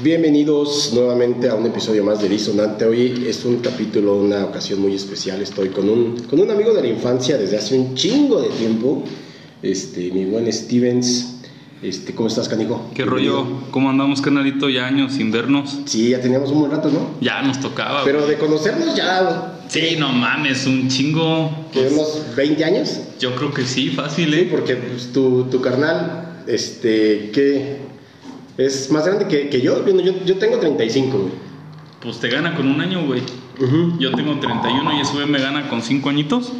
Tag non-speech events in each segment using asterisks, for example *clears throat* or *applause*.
Bienvenidos nuevamente a un episodio más de Disonante. Hoy es un capítulo, una ocasión muy especial. Estoy con un, con un amigo de la infancia desde hace un chingo de tiempo, este, mi buen Stevens. Este, ¿Cómo estás, canijo? ¿Qué rollo? ¿Cómo andamos, canalito? Ya años sin vernos. Sí, ya teníamos un buen rato, ¿no? Ya nos tocaba. Pero de conocernos ya, Sí, no mames, un chingo. ¿que unos 20 años? Yo creo que sí, fácil, Sí, ¿eh? porque pues, tu, tu carnal, este, que es más grande que, que yo. Bueno, yo. Yo tengo 35, güey. Pues te gana con un año, güey. Yo tengo 31 y ese güey me gana con 5 añitos.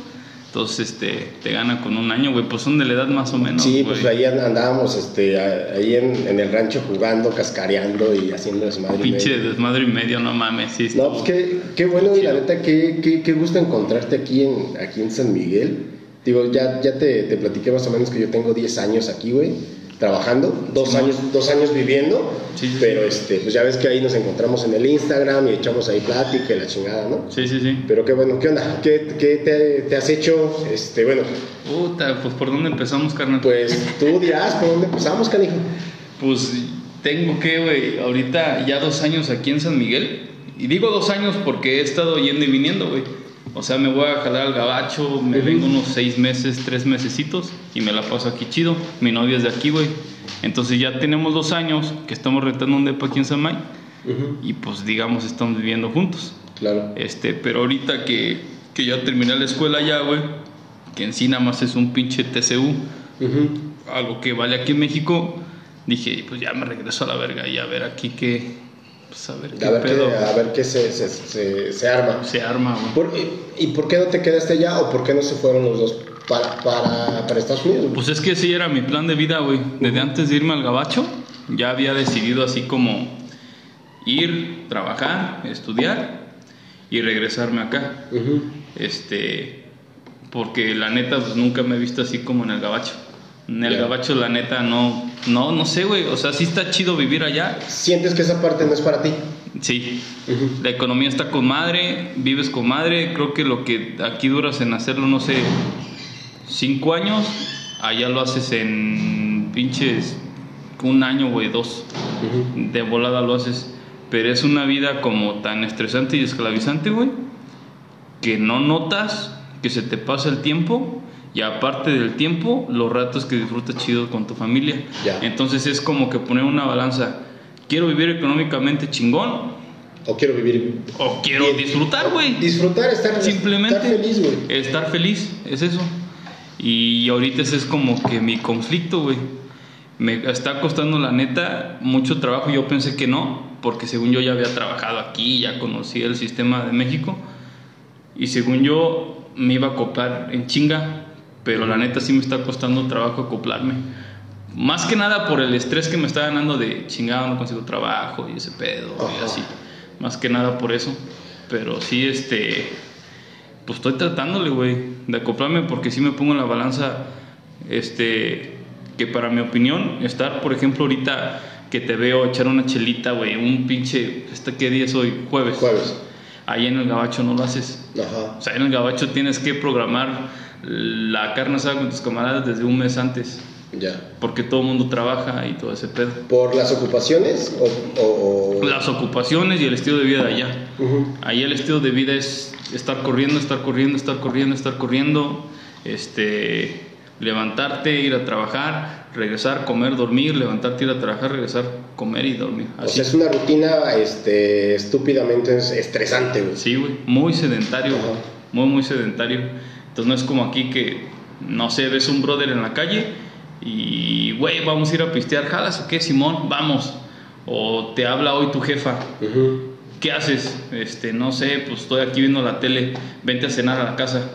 Entonces, este, te gana con un año, güey. Pues son de la edad más o menos. Sí, güey. pues ahí and- andábamos este, ahí en, en el rancho jugando, cascareando y haciendo desmadre. y Pinche medio. desmadre y medio, no mames. Sí, No, pues qué, qué bueno y la neta, qué, qué, qué gusto encontrarte aquí en, aquí en San Miguel. Digo, ya, ya te, te platiqué más o menos que yo tengo 10 años aquí, güey, trabajando, dos, años, dos años viviendo, Sí, sí, pero este, pues ya ves que ahí nos encontramos en el Instagram y echamos ahí plática y la chingada, ¿no? Sí, sí, sí. Pero qué bueno, ¿qué onda? ¿Qué, qué te, te has hecho? Este, bueno, Puta, pues ¿por dónde empezamos, carnal? pues tú dirás por dónde empezamos, canijo. Pues tengo que, güey, ahorita ya dos años aquí en San Miguel. Y digo dos años porque he estado yendo y viniendo, güey. O sea, me voy a jalar al gabacho, me Ujú. vengo unos seis meses, tres mesecitos y me la paso aquí chido. Mi novia es de aquí, güey. Entonces ya tenemos dos años que estamos rentando un depa aquí en San May Ujú, y pues digamos estamos viviendo juntos. Claro. Este, pero ahorita que, que ya terminé la escuela ya, güey, que en sí nada más es un pinche TCU, Ujú. algo que vale aquí en México, dije, pues ya me regreso a la verga y a ver aquí qué, pues a ver qué A ver qué, pedo a ver qué se, se, se, se arma. se arma, güey. Por- y, y por qué no te quedaste allá o por qué no se fueron los dos para, para, para Estados Unidos? güey? Pues es que sí era mi plan de vida, güey. Desde antes de irme al gabacho, ya había decidido así como ir, trabajar, estudiar y regresarme acá. Este, porque la neta, pues nunca me he visto así como en el gabacho. En el Ya. gabacho, la neta, no, no, no sé, güey. O sea, sí está chido vivir allá. ¿Sientes que esa parte no es para ti? Sí. La economía está con madre, vives con madre. Creo que lo que aquí duras en hacerlo, no sé, cinco años, allá lo haces en pinches un año, güey, dos. De volada lo haces. Pero es una vida como tan estresante y esclavizante, güey, que no notas que se te pasa el tiempo. Y aparte del tiempo, los ratos que disfrutas chido con tu familia. Ya. Entonces es como que poner una balanza. Quiero vivir económicamente chingón, ¿O quiero vivir? o quiero bien? disfrutar, güey. Disfrutar, estar, Simplemente estar feliz, güey. Estar feliz, es eso. Y ahorita ese es como que mi conflicto, güey. Me está costando la neta mucho trabajo. Yo pensé que no, porque según yo ya había trabajado aquí, ya conocía el sistema de México. Y según yo me iba a acoplar en chinga, pero la neta sí me está costando trabajo acoplarme. Más que nada por el estrés que me está ganando de chingado, no consigo trabajo y ese pedo y Ajá. así. Más que nada por eso. Pero sí, este. Pues estoy tratándole, güey, de acoplarme porque sí me pongo en la balanza. Este. Que para mi opinión, estar, por ejemplo, ahorita que te veo echar una chelita, güey, un pinche. ¿este ¿Qué día es hoy? Jueves. Jueves. Ahí en el gabacho no lo haces. Ajá. O sea, en el gabacho tienes que programar la carne asada con tus camaradas desde un mes antes. Ya. Porque todo el mundo trabaja y todo ese pedo. ¿Por las ocupaciones o...? o- o- Las ocupaciones y el estilo de vida de allá. Ahí el estilo de vida es estar corriendo, estar corriendo, estar corriendo, estar corriendo, este, levantarte, ir a trabajar, regresar, comer, dormir, levantarte, ir a trabajar, regresar, comer y dormir. O Así. sea, es una rutina este, estúpidamente es- estresante, güey. Sí, güey, muy sedentario, güey, muy, muy sedentario. Entonces no es como aquí que, no sé, ves un brother en la calle y, güey, vamos a ir a pistear, ¿jalas o qué, Simón? Vamos. O te habla hoy tu jefa. ¿qué haces? Este, no sé, pues estoy aquí viendo la tele, vente a cenar a la casa.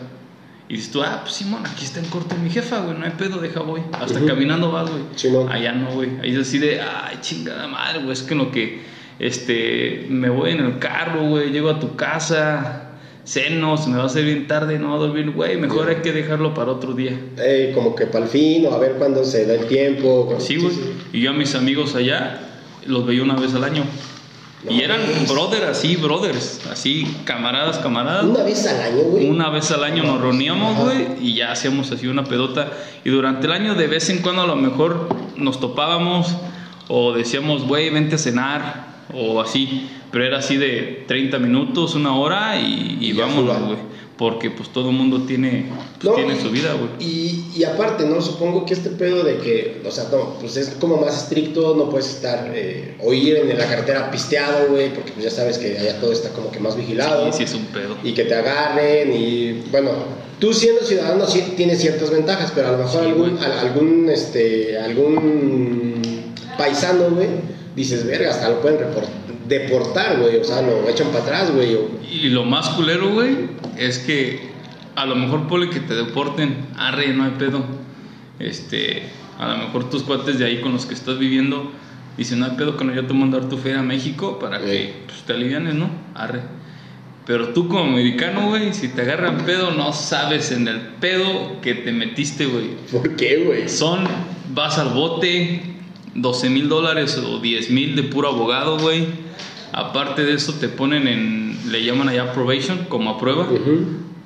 Y dices tú, ah, pues Simón, aquí está en corte mi jefa, güey, no hay pedo, deja, voy. Hasta caminando vas, güey. Simón. Allá no, güey. Ahí es así de, ay, chingada madre, güey, es que en lo que, este, me voy en el carro, güey, llego a tu casa, ceno, se me va a hacer bien tarde, no va a dormir, güey, mejor Ya. hay que dejarlo para otro día. Eh, como que para el fin o a ver cuándo se da el tiempo. Sí, güey. Y yo a mis amigos allá los veía una vez al año. Y eran brothers así, brothers, así, camaradas, camaradas. Una vez al año, güey. Una vez al año nos reuníamos, güey, y ya hacíamos así una pedota. Y durante el año, de vez en cuando, a lo mejor nos topábamos O decíamos, güey, vente a cenar, o así. Pero era así de 30 minutos, una hora y, y vámonos, güey. Porque pues todo el mundo tiene, pues, No, tiene y- su vida, güey. Y, y aparte, ¿no? Supongo que este pedo de que, o sea, no, pues es como más estricto, no puedes estar eh, o ir en la carretera pisteado, güey, porque pues ya sabes que allá todo está como que más vigilado. Sí, sí es un pedo. Y que te agarren y, bueno, tú siendo ciudadano sí tienes ciertas ventajas, pero a lo mejor Sí, algún, algún, este, algún paisano, güey, dices, verga, hasta lo pueden deportar, güey, o sea, lo echan para atrás, güey, o- Y lo más culero, güey, es que a lo mejor pone que te deporten, arre, no hay pedo. Este, a lo mejor tus cuates de ahí con los que estás viviendo dicen, no hay pedo, que no yo te mando a dar tu feria a México para que Sí. pues, te alivianes, ¿no? Arre. Pero tú como americano, güey, si te agarran pedo, no sabes en el pedo que te metiste, güey. ¿por qué, güey? Son, vas al bote, 12 mil dólares o 10 mil de puro abogado, güey. Aparte de eso, te ponen en, le llaman allá probation, como a prueba,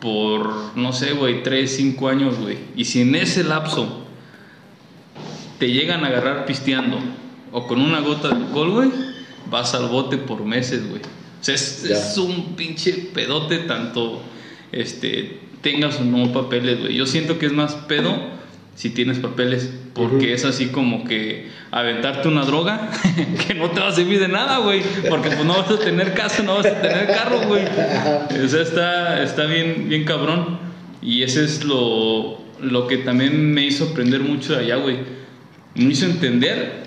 por, no sé, güey, 3, 5 años, güey. Y si en ese lapso te llegan a agarrar pisteando o con una gota de alcohol, güey, vas al bote por meses, güey. O sea, es, es un pinche pedote tanto este, tengas o no papeles, güey. Yo siento que es más pedo si tienes papeles, porque es así como que aventarte una droga *laughs* que no te va a servir de nada, güey. Porque pues no vas a tener casa, no vas a tener carro, güey. O sea, está, está bien, bien cabrón. Y ese es lo, lo que también me hizo aprender mucho de allá, güey. Me hizo entender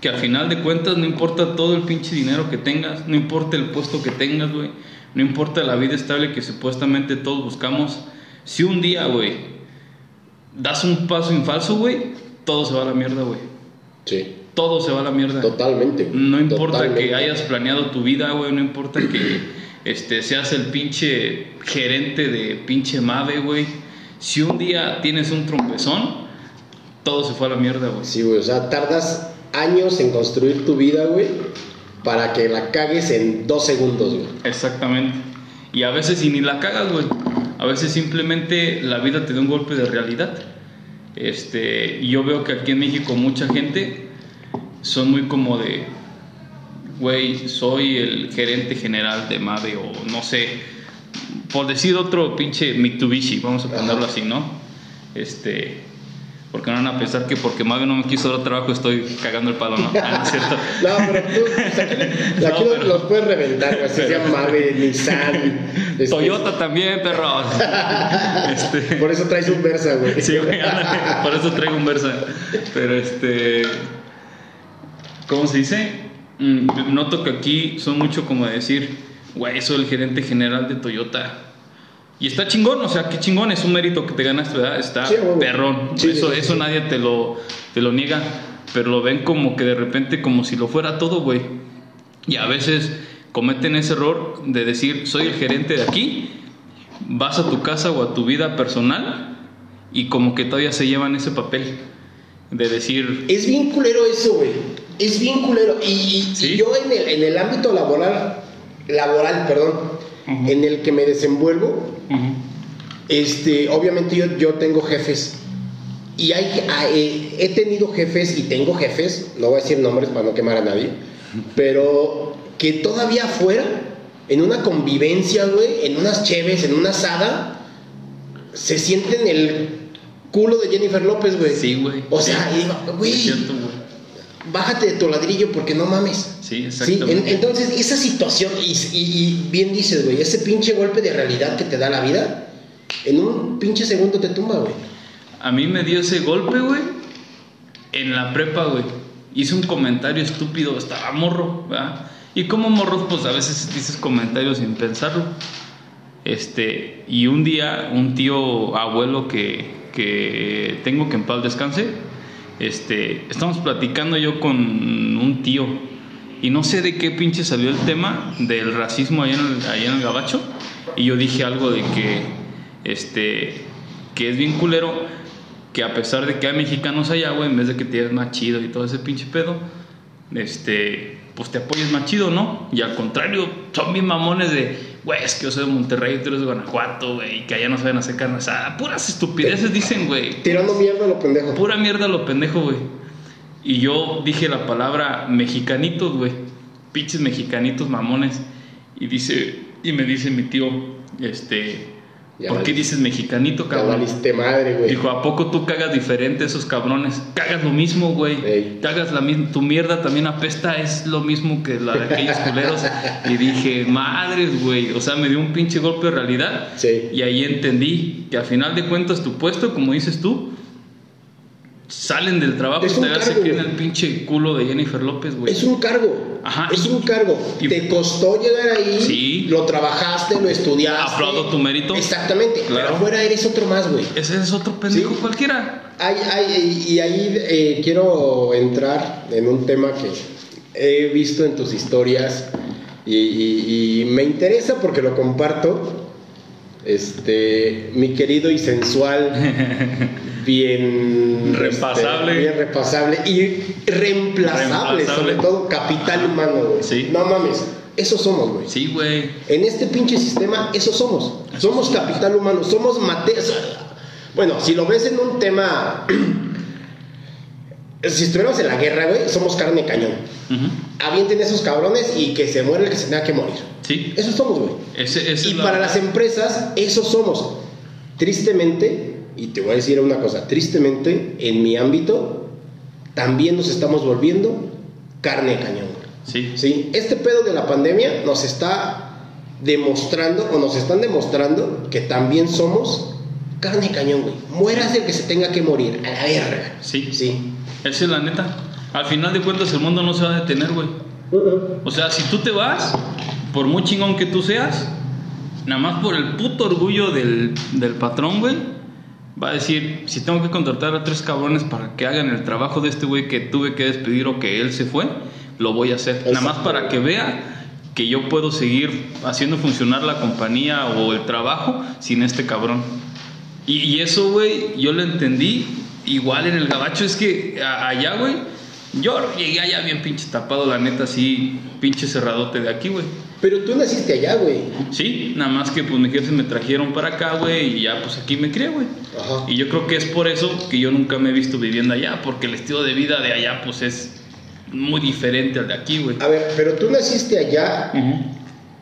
que al final de cuentas no importa todo el pinche dinero que tengas, no importa el puesto que tengas, güey, no importa la vida estable que supuestamente todos buscamos. Si un día, güey, das un paso en falso, güey, todo se va a la mierda, güey. Sí, Todo se va a la mierda. totalmente. güey, No importa totalmente. que hayas planeado tu vida, güey, no importa que este, seas el pinche gerente de pinche Mave, güey. Si un día tienes un trompezón, todo se fue a la mierda, güey. Sí, güey, o sea, tardas años en construir tu vida, güey, para que la cagues en dos segundos, güey. Exactamente. Y a veces y ni la cagas, güey. A veces simplemente la vida te da un golpe de realidad. Este, y yo veo que aquí en México mucha gente son muy como de, güey, soy el gerente general de Mave o no sé, por decir otro pinche Mitsubishi, vamos a ponerlo así, ¿no? Este, porque no van a pensar que porque Mave no me quiso dar trabajo estoy cagando el palo, ¿no? Ah, no es cierto. *laughs* No, pero tú, aquí, No, pero- los puedes reventar, güey, así se llama Mave, Nissan. este, Toyota también, perros. *laughs* Este, Por eso traes un Versa, güey. *laughs* Sí, güey, ándale, por eso traigo un Versa. Pero este. ¿Cómo se dice? Mm, Noto que aquí son mucho como decir, güey, soy el gerente general de Toyota. Y está chingón, o sea, qué chingón, es un mérito que te ganaste, ¿verdad? Está Sí, perrón. Sí, eso sí, eso nadie te lo, te lo niega. Pero lo ven como que de repente, como si lo fuera todo, güey. Y a veces cometen ese error de decir, soy el gerente de aquí, vas a tu casa o a tu vida personal y como que todavía se llevan ese papel de decir, Es bien culero eso, güey. Es bien culero. Y, y- yo en el, en el ámbito laboral, laboral, perdón, En el que me desenvuelvo, "Ujú, Este, obviamente yo, yo tengo jefes. Y hay, hay- he tenido jefes y tengo jefes, no voy a decir nombres para no quemar a nadie, pero que todavía afuera, en una convivencia, güey, en unas cheves, en una asada, se sienten el culo de Jennifer López, güey. Sí, güey. O sea, güey. Bájate de tu ladrillo porque no mames. Sí, Sí, exactamente. en- entonces esa situación, y, y- y bien dices, güey, ese pinche golpe de realidad que te da la vida, en un pinche segundo te tumba, güey. A mí me dio ese golpe, güey, en la prepa, güey. Hice un comentario estúpido, estaba morro, ¿verdad? Y como morro, pues a veces dices comentarios sin pensarlo. Este, y un día, un tío abuelo que, que tengo que en paz descanse, este, estamos platicando yo con un tío y no sé de qué pinche salió el tema del racismo allá en el, en el gabacho y yo dije algo de que este que es bien culero que a pesar de que hay mexicanos allá, güey, en vez de que te más chido y todo ese pinche pedo, este, pues te apoyes más chido, ¿no? Y al contrario, son bien mamones de, güey, es que yo soy de Monterrey, tú eres de Guanajuato, güey, y que allá no saben hacer carne asada. Puras estupideces dicen, güey. Tirando mierda a lo pendejo. Pura mierda lo pendejo, güey. Y yo dije la palabra mexicanitos, güey. Pinches mexicanitos mamones. Y dice, y me dice mi tío, este, Ya ¿por qué dices mexicanito, Ya cabrón? valiste madre, güey. Dijo, ¿a poco tú cagas diferente esos cabrones? Cagas lo mismo, güey. Ey. Cagas la misma, tu mierda también apesta, es lo mismo que la de aquellos *laughs* culeros. y dije, madres, güey. O sea, me dio un pinche golpe de realidad. Sí. Y ahí entendí que a final de cuentas tu puesto, como dices tú, salen del trabajo Es y se cargo, el pinche culo de Jennifer López, güey. Es un cargo. Ajá. Es un cargo. Y- Te costó llegar ahí. Sí. Lo trabajaste, lo estudiaste. Aplaudo tu mérito. Exactamente. Claro. Pero afuera eres otro más, güey. Ese es otro pendejo Sí. cualquiera. Hay, hay- y ahí eh, quiero entrar en un tema que he visto en tus historias y, y- y me interesa porque lo comparto. Este, mi querido y sensual, *laughs* bien Repasable. este, bien repasable y reemplazable, Reemplazable. sobre todo capital humano, güey. Sí. No mames, eso somos, güey. Sí, güey. En este pinche sistema, eso somos. Somos capital humano, somos materia. Bueno, si lo ves en un tema. *clears throat* si estuviéramos en la guerra, güey, somos carne cañón. Ujú. Avienten esos cabrones y que se muera el que se tenga que morir. Sí. Eso somos, güey. Ese, ese Y la- para las empresas, eso somos. Tristemente, y te voy a decir una cosa, tristemente, en mi ámbito, también nos estamos volviendo carne de cañón. Sí. ¿sí? Este pedo de la pandemia nos está demostrando o nos están demostrando que también somos carne de cañón, güey. Mueras el que se tenga que morir, a la verga. Sí. Sí. Esa es la neta. Al final de cuentas el mundo no se va a detener, güey. O sea, si tú te vas, por muy chingón que tú seas, nada más por el puto orgullo del, del patrón, güey, va a decir, si tengo que contratar a tres cabrones para que hagan el trabajo de este güey que tuve que despedir o que él se fue, lo voy a hacer. Nada más para que vea que yo puedo seguir haciendo funcionar la compañía o el trabajo sin este cabrón. Y, y eso, güey, yo lo entendí igual en el gabacho. Es que allá, güey, yo llegué allá bien pinche tapado, la neta, así, pinche cerradote de aquí, güey. Pero tú naciste allá, güey. Sí, nada más que pues mis jefes me trajeron para acá, güey, y ya pues aquí me crié, güey. Ajá. Y yo creo que es por eso que yo nunca me he visto viviendo allá, porque el estilo de vida de allá pues es muy diferente al de aquí, güey. A ver, pero tú naciste allá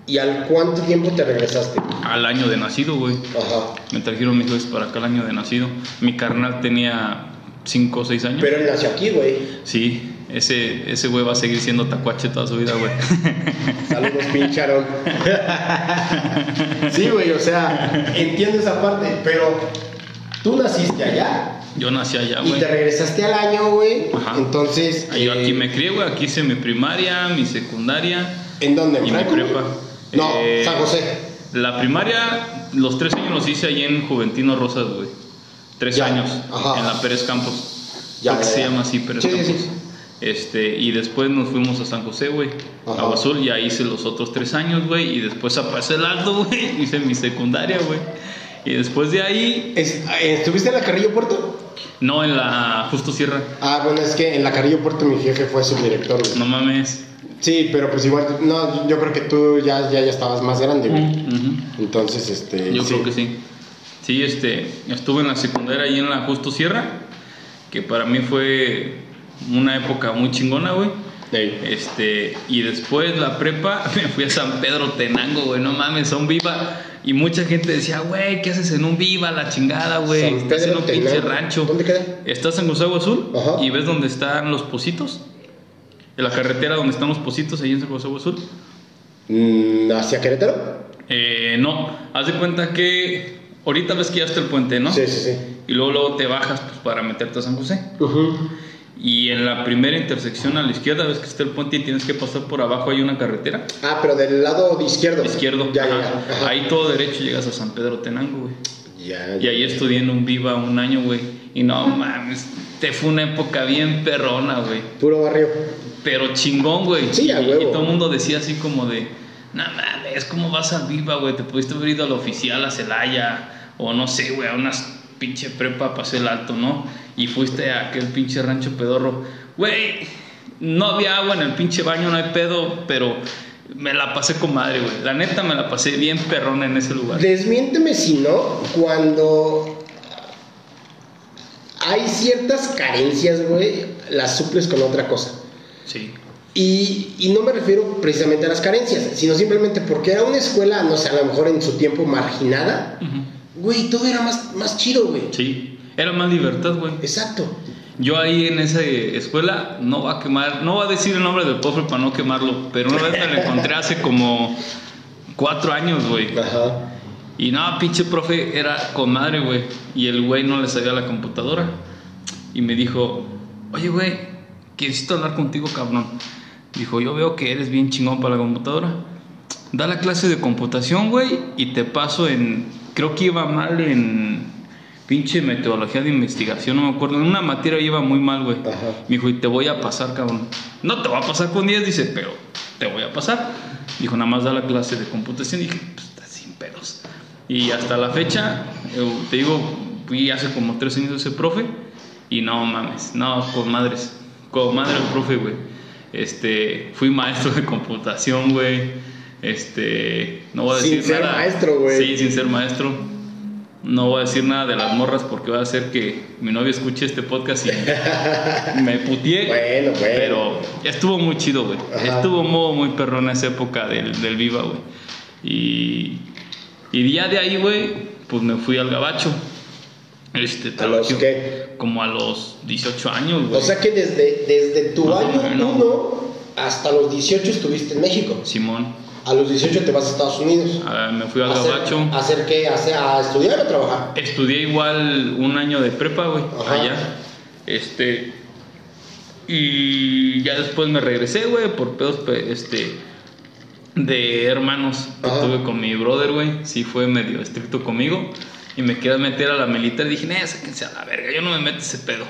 y al cuánto tiempo te regresaste. Al año de nacido, güey. Ajá. Me trajeron mis jefes para acá al año de nacido. Mi carnal tenía 5 o 6 años. Pero él nació aquí, güey. Sí, ese, ese güey va a seguir siendo tacuache toda su vida, güey. *laughs* Saludos, pincharon. *laughs* sí, güey, o sea, entiendo esa parte, pero tú naciste allá Yo nací allá, y güey. te regresaste al año, güey. Ajá. Entonces, Yo aquí eh, me crié, güey. Aquí hice mi primaria, mi secundaria ¿en dónde? ¿En y mi Franklin? prepa. No, Eh, San José. La primaria, los tres años los hice ahí en Juventino Rosas, güey. Tres Ya, años ajá. en la Pérez Campos. Ya, ya, se ya. llama así Pérez Sí, Campos. sí. Este, y después nos fuimos a San José, güey. Agua Azul, y ahí hice los otros tres años, güey. Y después a Paso el Alto, *laughs* güey. Hice mi secundaria, güey. Y después de ahí, Es- eh, ¿Estuviste en la Carrillo Puerto? no en la Justo Sierra. Ah, bueno, es que en la Carrillo Puerto mi jefe fue subdirector, güey. No mames. Sí, pero pues igual, no, yo creo que tú ya, ya, ya estabas más grande, güey. Entonces, este. Yo sí. creo que sí. Sí, este, estuve en la secundaria ahí en la Justo Sierra, que para mí fue una época muy chingona, güey. Ey. Este, y después la prepa, *laughs* me fui a San Pedro Tenango, güey, no mames, son viva. Y mucha gente decía, güey, ¿qué haces en un viva? La chingada, güey. Estás en un pinche rancho. ¿Dónde queda? Estás en Gusagua Azul Ajá. y ves dónde están los positos. En la carretera donde están los positos, ahí en San Gusagua Azul. Mm, ¿Hacia Querétaro? Eh, no, haz de cuenta que ahorita ves que ya está el puente, ¿no? Sí, sí, sí. Y luego, luego te bajas pues, para meterte a San José. Y en la primera intersección a la izquierda ves que está el puente y tienes que pasar por abajo, hay una carretera. Ah, pero del lado de izquierdo. Izquierdo. Ya, ajá. ya. Ajá. Ahí todo derecho llegas a San Pedro Tenango, güey. Ya, Y ahí estudié en un Viva un año, güey. Y no mames, te fue una época bien perrona, güey. Puro barrio. Pero chingón, güey. Sí, a y, huevo. y todo el mundo decía así como de, no mames, ¿cómo vas al Viva, güey? Te pudiste haber ido a la oficial, a Celaya, o no sé, güey, a unas pinche prepa para hacer el alto, ¿no? Y fuiste a aquel pinche rancho pedorro. Güey, no había agua en el pinche baño, no hay pedo, pero me la pasé con madre, güey. La neta me la pasé bien perrona en ese lugar. Desmiénteme si no, cuando hay ciertas carencias, güey, las suples con otra cosa. Sí. Y, y no me refiero precisamente a las carencias, sino simplemente porque era una escuela, no sé, a lo mejor en su tiempo marginada, güey, todo era más, más chido, güey. Sí. Era más libertad, güey. Exacto. Yo ahí en esa escuela no va a quemar, no va a decir el nombre del profe para no quemarlo, pero una vez me lo encontré hace como cuatro años, güey. Ajá. Y no, pinche profe era con madre, güey. Y el güey no le sabía la computadora. Y me dijo, oye, güey, necesito hablar contigo, cabrón. Dijo, yo veo que eres bien chingón para la computadora. Da la clase de computación, güey, y te paso en... Creo que iba mal en pinche metodología de investigación, no me acuerdo. En una materia iba muy mal, güey. Me dijo, y te voy a pasar, cabrón. No te va a pasar con 10, dice, pero te voy a pasar. Dijo, nada más da la clase de computación. Y dije, pues está sin pedos. Y hasta la fecha, eh, te digo, fui hace como tres años ese profe. Y no mames, no, con madres. Con madre el profe, güey. Este, fui maestro de computación, güey. Este, no voy a Sin decir ser nada. maestro, güey. Sí, sin ser maestro. No voy a decir nada de las morras porque va a hacer que mi novia escuche este podcast y *laughs* me putié. Bueno, bueno. Pero estuvo muy chido, güey. Estuvo muy, muy perrón esa época del, del Viva, güey. Y, y ya de ahí, güey, pues me fui al gabacho. Este, ¿A los qué? Como a los 18 años, güey. O sea que desde, desde tu año menos. 1 hasta los 18 estuviste en México. Simón. A los 18 te vas a Estados Unidos. Ah, me fui al ¿A hacer- gabacho. ¿A hacer qué? ¿A, hacer- a estudiar o trabajar? Estudié igual un año de prepa, güey, Ajá. allá. Este. Y ya después me regresé, güey, por pedos, pe- este. De hermanos que Ajá. tuve con mi brother, güey. Sí fue medio estricto conmigo. Y me quería meter a la militar. Y dije, nah, sáquense a la verga, yo no me meto ese pedo.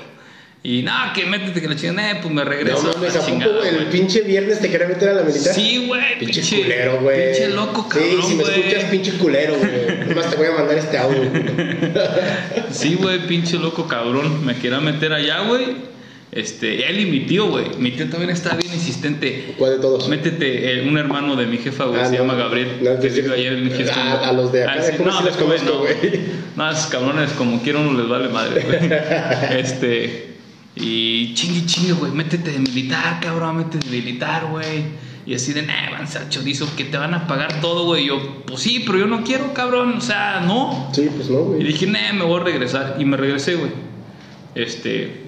Y nada, que métete que la chingada, pues me regreso. No a mames, la ¿a poco chingada, el pinche viernes te quería meter a la militar? Sí, güey, Pinche, pinche, culero, güey. Pinche loco, cabrón. Sí, si me escuchas, pinche culero, güey. Nomás te voy a mandar este audio. *laughs* Sí, güey, pinche loco cabrón. Me quería meter allá, güey. Este, él y mi tío, güey. Mi tío también está bien insistente. ¿Cuál de todos? Métete, eh, un hermano de mi jefa, güey, Ah, se no. llama Gabriel. No, que vive allá en Houston. a- a los de acá, ¿cómo sí los güey, conozco, güey? No, esos cabrones, como quiera uno les vale madre, güey. *laughs* Este, y chingue, chingue, güey, métete de militar, cabrón, métete de militar, güey. Y así de, nah, avanza al chorizo, que te van a pagar todo, güey. Y yo, pues sí, pero yo no quiero, cabrón, o sea, no. Sí, pues no, Y güey. dije, nah, me voy a regresar. Y me regresé, güey. Este,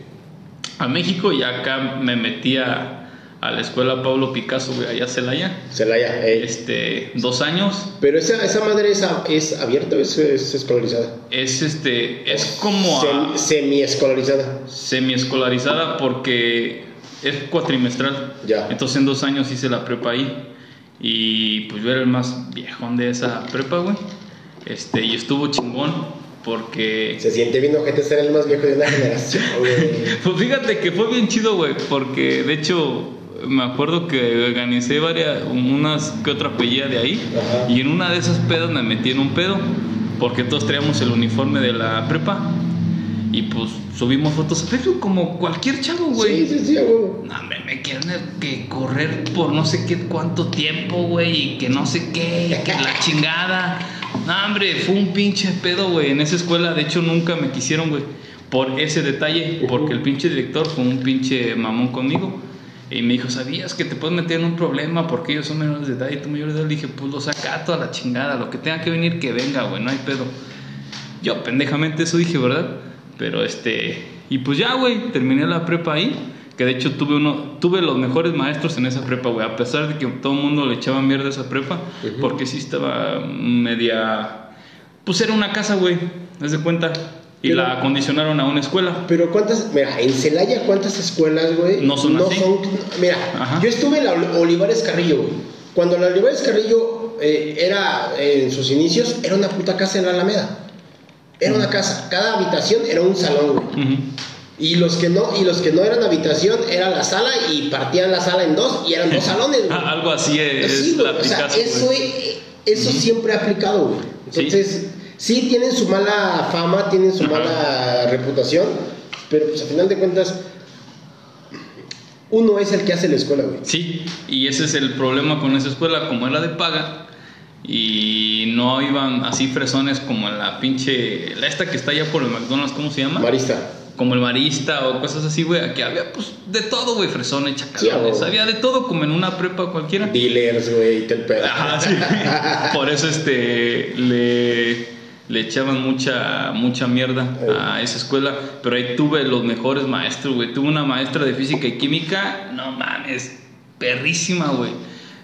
a México y acá me metí a, a la escuela Pablo Picasso, güey, allá Celaya. Celaya, ey. Este, dos años. Pero esa, esa madre es, es abierta o es, es escolarizada? Es este, es como a- Semi escolarizada. semi-escolarizada porque es cuatrimestral. Ya. Entonces en dos años hice la prepa ahí. Y pues yo era el más viejón de esa prepa, güey. Este, y estuvo chingón porque... Se siente bien ojete ser el más viejo de una generación, *laughs* güey. Pues fíjate que fue bien chido, güey, porque de hecho me acuerdo que organicé varias, unas que otra pelea de ahí, Ajá. y en una de esas pedas me metí en un pedo, porque todos traíamos el uniforme de la prepa, y pues subimos fotos a Facebook como cualquier chavo, güey. Sí, sí, sí, güey. No, hombre, me quieren que correr por no sé qué cuánto tiempo, güey, y que no sé qué, y que la chingada. No, hombre, fue un pinche pedo, güey. En esa escuela, de hecho, nunca me quisieron, güey, por ese detalle, porque el pinche director fue un pinche mamón conmigo. Y me dijo, ¿sabías que te puedes meter en un problema porque ellos son menores de edad y tú mayor de edad? Le dije, pues los acato a la chingada, lo que tenga que venir, que venga, güey, no hay pedo. Yo pendejamente eso dije, ¿verdad? Pero este, y pues ya, güey, terminé la prepa ahí, que de hecho tuve uno, tuve los mejores maestros en esa prepa, güey, a pesar de que todo el mundo le echaba mierda a esa prepa, porque sí estaba media, pues era una casa, güey, haz de cuenta, y Pero- la acondicionaron a una escuela. Pero cuántas, mira, en Celaya cuántas escuelas, güey, No son así. mira, Ajá. yo estuve en la Ol- Olivares Carrillo, güey. Cuando la Olivares Carrillo eh, era, eh, en sus inicios, era una puta casa en la Alameda. Era una casa, cada habitación era un salón, güey. Y los que no, y los que no eran habitación era la sala y partían la sala en dos y eran dos *laughs* salones. Ah, Algo así es Sí, güey, la o sea, Picasso, eso, eso siempre ha aplicado, güey. Entonces, sí. tienen su mala fama, tienen su mala reputación, pero pues a final de cuentas, uno es el que hace la escuela, güey. Sí, y ese es el problema con esa escuela, como era de paga y no iban así fresones como en la pinche, la esta que está allá por el McDonald's, ¿cómo se llama? Marista. Como el marista o cosas así, güey. Aquí había, pues, de todo, güey. Fresones, chacalones. había de todo, como en una prepa cualquiera. Dealers, güey, te pedo. Ajá, sí. *laughs* Por eso, este, le, le echaban mucha, mucha mierda a esa escuela. Pero ahí tuve los mejores maestros, güey. Tuve una maestra de física y química, no mames, perrísima, güey.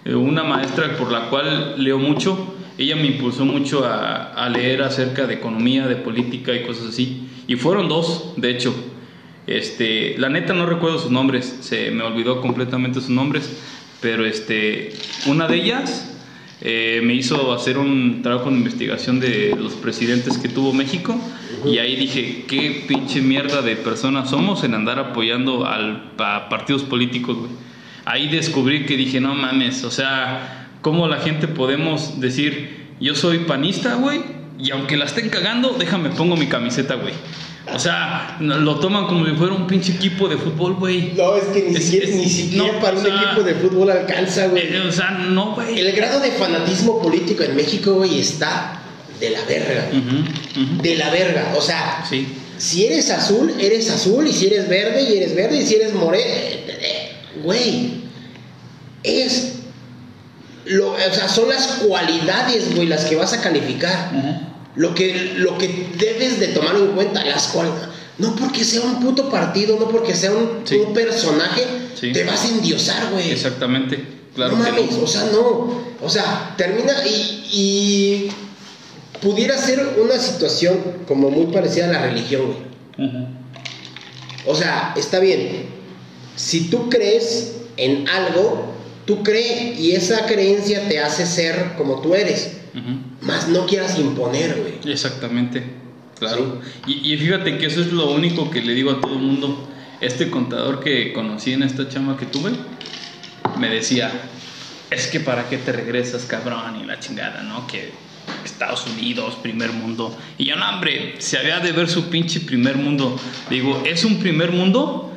Eh, Una maestra por la cual leo mucho. Ella me impulsó mucho a, a leer acerca de economía, de política y cosas así. Y fueron dos, de hecho. Este, la neta no recuerdo sus nombres, se me olvidó completamente sus nombres, pero este, una de ellas eh, me hizo hacer un trabajo de investigación de los presidentes que tuvo México y ahí dije, qué pinche mierda de personas somos en andar apoyando al, a partidos políticos, güey. Ahí descubrí que dije, no mames, o sea, ¿cómo la gente podemos decir, yo soy panista, güey? Y aunque la estén cagando, déjame pongo mi camiseta, güey. O sea, lo toman como si fuera un pinche equipo de fútbol, güey. No, es que ni Es- siquiera, es- ni siquiera no, para o un equipo de fútbol alcanza, güey. Eh, o sea, no, güey. El grado de fanatismo político en México, güey, está de la verga. De la verga. O sea, Sí. si eres azul, eres azul. Y si eres verde, y eres verde. Y si eres moreno, güey. Es. Lo, o sea, son las cualidades, güey, las que vas a calificar. Lo que, lo que debes de tomar en cuenta, las cualidades. No porque sea un puto partido, no porque sea un, Sí. un personaje, Sí. te vas a endiosar, güey. Exactamente. Claro no que mames, no. o sea, no. O sea, termina y, y pudiera ser una situación como muy parecida a la religión, güey. O sea, está bien. Si tú crees en algo, tú crees y esa creencia te hace ser como tú eres. Más no quieras imponer, güey. Exactamente, claro. Y, y fíjate que eso es lo único que le digo a todo el mundo. Este contador que conocí en esta chama que tuve, me decía, es que para qué te regresas, cabrón, y la chingada, ¿no? Que Estados Unidos, primer mundo. Y yo, no, hombre, se había de ver su pinche primer mundo. Digo, es un primer mundo,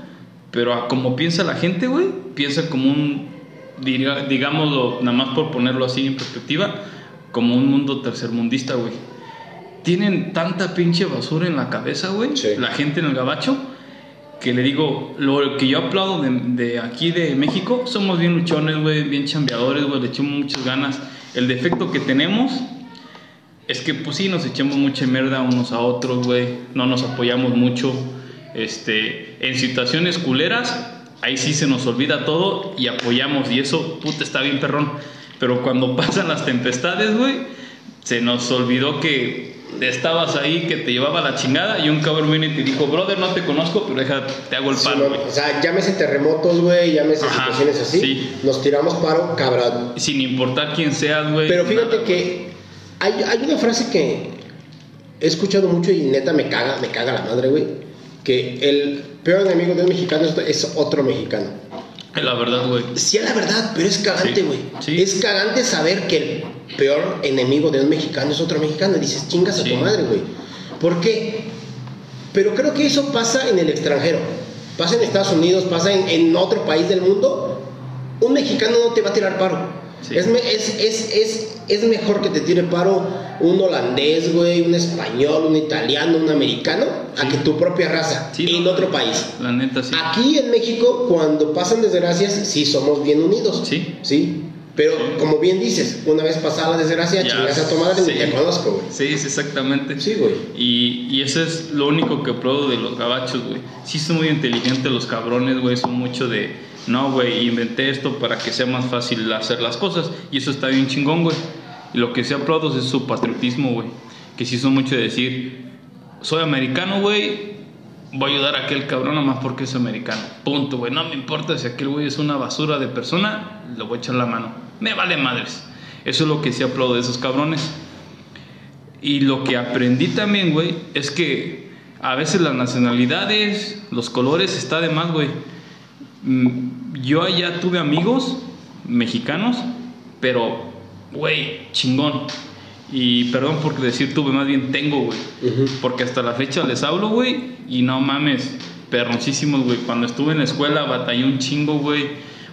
pero a como piensa la gente, güey, piensa como un, digámoslo, nada más por ponerlo así en perspectiva, como un mundo tercermundista, güey. Tienen tanta pinche basura en la cabeza, güey, Sí. la gente en el gabacho, que le digo, lo que yo aplaudo de, de aquí de México, somos bien luchones, güey, bien chambeadores, güey, le echamos muchas ganas. El defecto que tenemos es que, pues sí, nos echamos mucha mierda unos a otros, güey, no nos apoyamos mucho. Este, en situaciones culeras, ahí sí se nos olvida todo y apoyamos, y eso, puta, está bien perrón. Pero cuando *laughs* pasan las tempestades, güey, se nos olvidó que estabas ahí, que te llevaba la chingada, y un cabrón viene y te dijo, brother, no te conozco, pero deja, te hago el Sí, palo, no, o sea, llámese terremotos, güey, llámese Ajá, situaciones así. sí. Nos tiramos paro, cabrón. Sin importar quién seas, güey. Pero fíjate nada, que hay, hay una frase que he escuchado mucho y neta me caga, me caga la madre, güey. Que el peor enemigo de un mexicano es otro mexicano. La verdad, güey. Sí, es la verdad, pero es cagante, Sí, güey. sí. Es cagante saber que el peor enemigo de un mexicano es otro mexicano. Y dices, chingas a Sí. tu madre, güey. ¿Por qué? Pero creo que eso pasa en el extranjero. Pasa en Estados Unidos, pasa en, en otro país del mundo. Un mexicano no te va a tirar paro. Sí. Es, me- es, es, es, es mejor que te tire paro un holandés, güey, un español, un italiano, un americano, a que tu propia raza Sí, en no, otro país. La neta, sí. Aquí en México, cuando pasan desgracias, sí somos bien unidos. Sí. Sí. Pero como bien dices, una vez pasada la desgracia, Ya, chingas a tu madre sí. te conozco, güey. Sí, sí, exactamente. Sí, güey. Y, y eso es lo único que aplaudo de los gabachos, güey. Sí son muy inteligentes los cabrones, güey. Son mucho de, no, güey, inventé esto para que sea más fácil hacer las cosas. Y eso está bien chingón, güey. Y lo que sí aplaudo es su patriotismo, güey. Que sí son mucho de decir, soy americano, güey. Voy a ayudar a aquel cabrón nomás porque es americano. Punto, güey. No me importa si aquel güey es una basura de persona, le voy a echar la mano. Me vale madres. Eso es lo que sí aplaudo de esos cabrones. Y lo que aprendí también, güey, es que a veces las nacionalidades, los colores, está de más, güey. Mm, Yo allá tuve amigos mexicanos, pero, güey, chingón. Y perdón por decir tuve, más bien tengo, güey. Porque hasta la fecha les hablo, güey, y no mames, perroncísimos, güey. Cuando estuve en la escuela batallé un chingo, güey.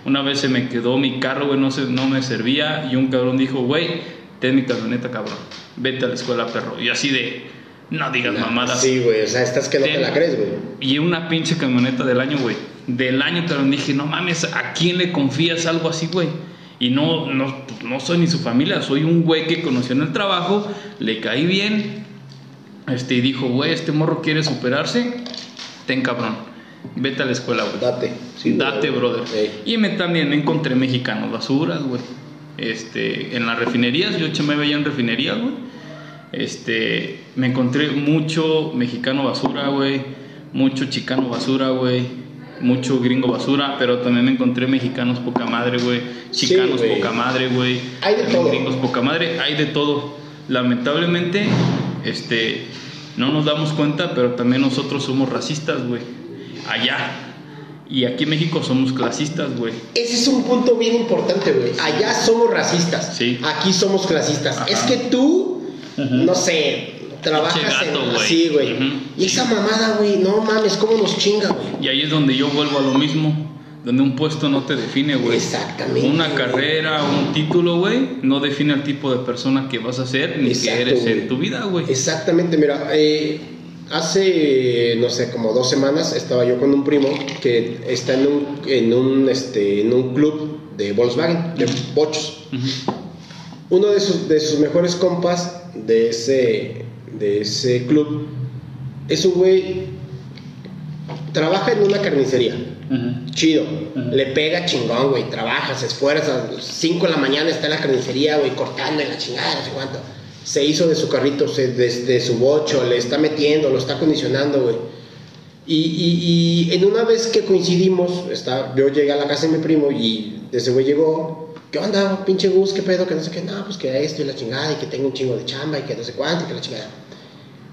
Una vez se me quedó mi carro, güey, no, se, no me servía. Y un cabrón dijo, güey, ten mi camioneta, cabrón. Vete a la escuela, perro. Y así de, No digas mamadas. Sí, güey, o sea, estás que no te la crees, güey. Y una pinche camioneta del año, güey. Del año, pero dije, no mames, ¿a quién le confías algo así, güey? Y no, no, pues, no soy ni su familia, soy un güey que conoció en el trabajo, le caí bien. Este, y dijo, güey, este morro quiere superarse, ten cabrón, vete a la escuela, güey. Date. sí, güey. Date, brother. Ey. Y me, también me encontré mexicanos basuras, güey. Este, en las refinerías, yo me veía en refinerías, güey. Este, me encontré mucho mexicano basura, güey. Mucho chicano basura, güey. Mucho gringo basura, pero también me encontré mexicanos poca madre, güey. Sí, Chicanos güey. poca madre, güey. Hay de todo. Gringos poca madre, hay de todo. Lamentablemente, este, no nos damos cuenta, pero también nosotros somos racistas, güey. Allá. Y aquí en México somos clasistas, güey. Ese es un punto bien importante, güey. Allá somos racistas. Sí. Aquí somos clasistas. Ajá. Es que tú, no sé, trabajas gato, en así, güey. Y esa mamada, güey, no mames, cómo nos chinga, güey. Y ahí es donde yo vuelvo a lo mismo. Donde un puesto no te define, güey. Exactamente, Una carrera, un título, güey, no define el tipo de persona que vas a ser ni Exacto, que eres en tu vida, güey. Exactamente, mira, eh, hace, no sé, como dos semanas estaba yo con un primo que está en un, en un, este, en un club de Volkswagen, de bochos. Uno de sus, de sus mejores compas de ese, de ese club es un güey, trabaja en una carnicería. Chido, le pega chingón, güey, trabaja, se esfuerza, 5 de la mañana está en la carnicería, güey, cortando en la chingada, no sé cuánto. Se hizo de su carrito, se, desde su bocho, le está metiendo, lo está acondicionando, güey. Y, y, y en una vez que coincidimos, está, yo llegué a la casa de mi primo y ese güey llegó, ¿qué onda, pinche Gus, qué pedo, que no sé qué, no, pues que esto y la chingada, y que tengo un chingo de chamba, y que no sé cuánto, y que la chingada.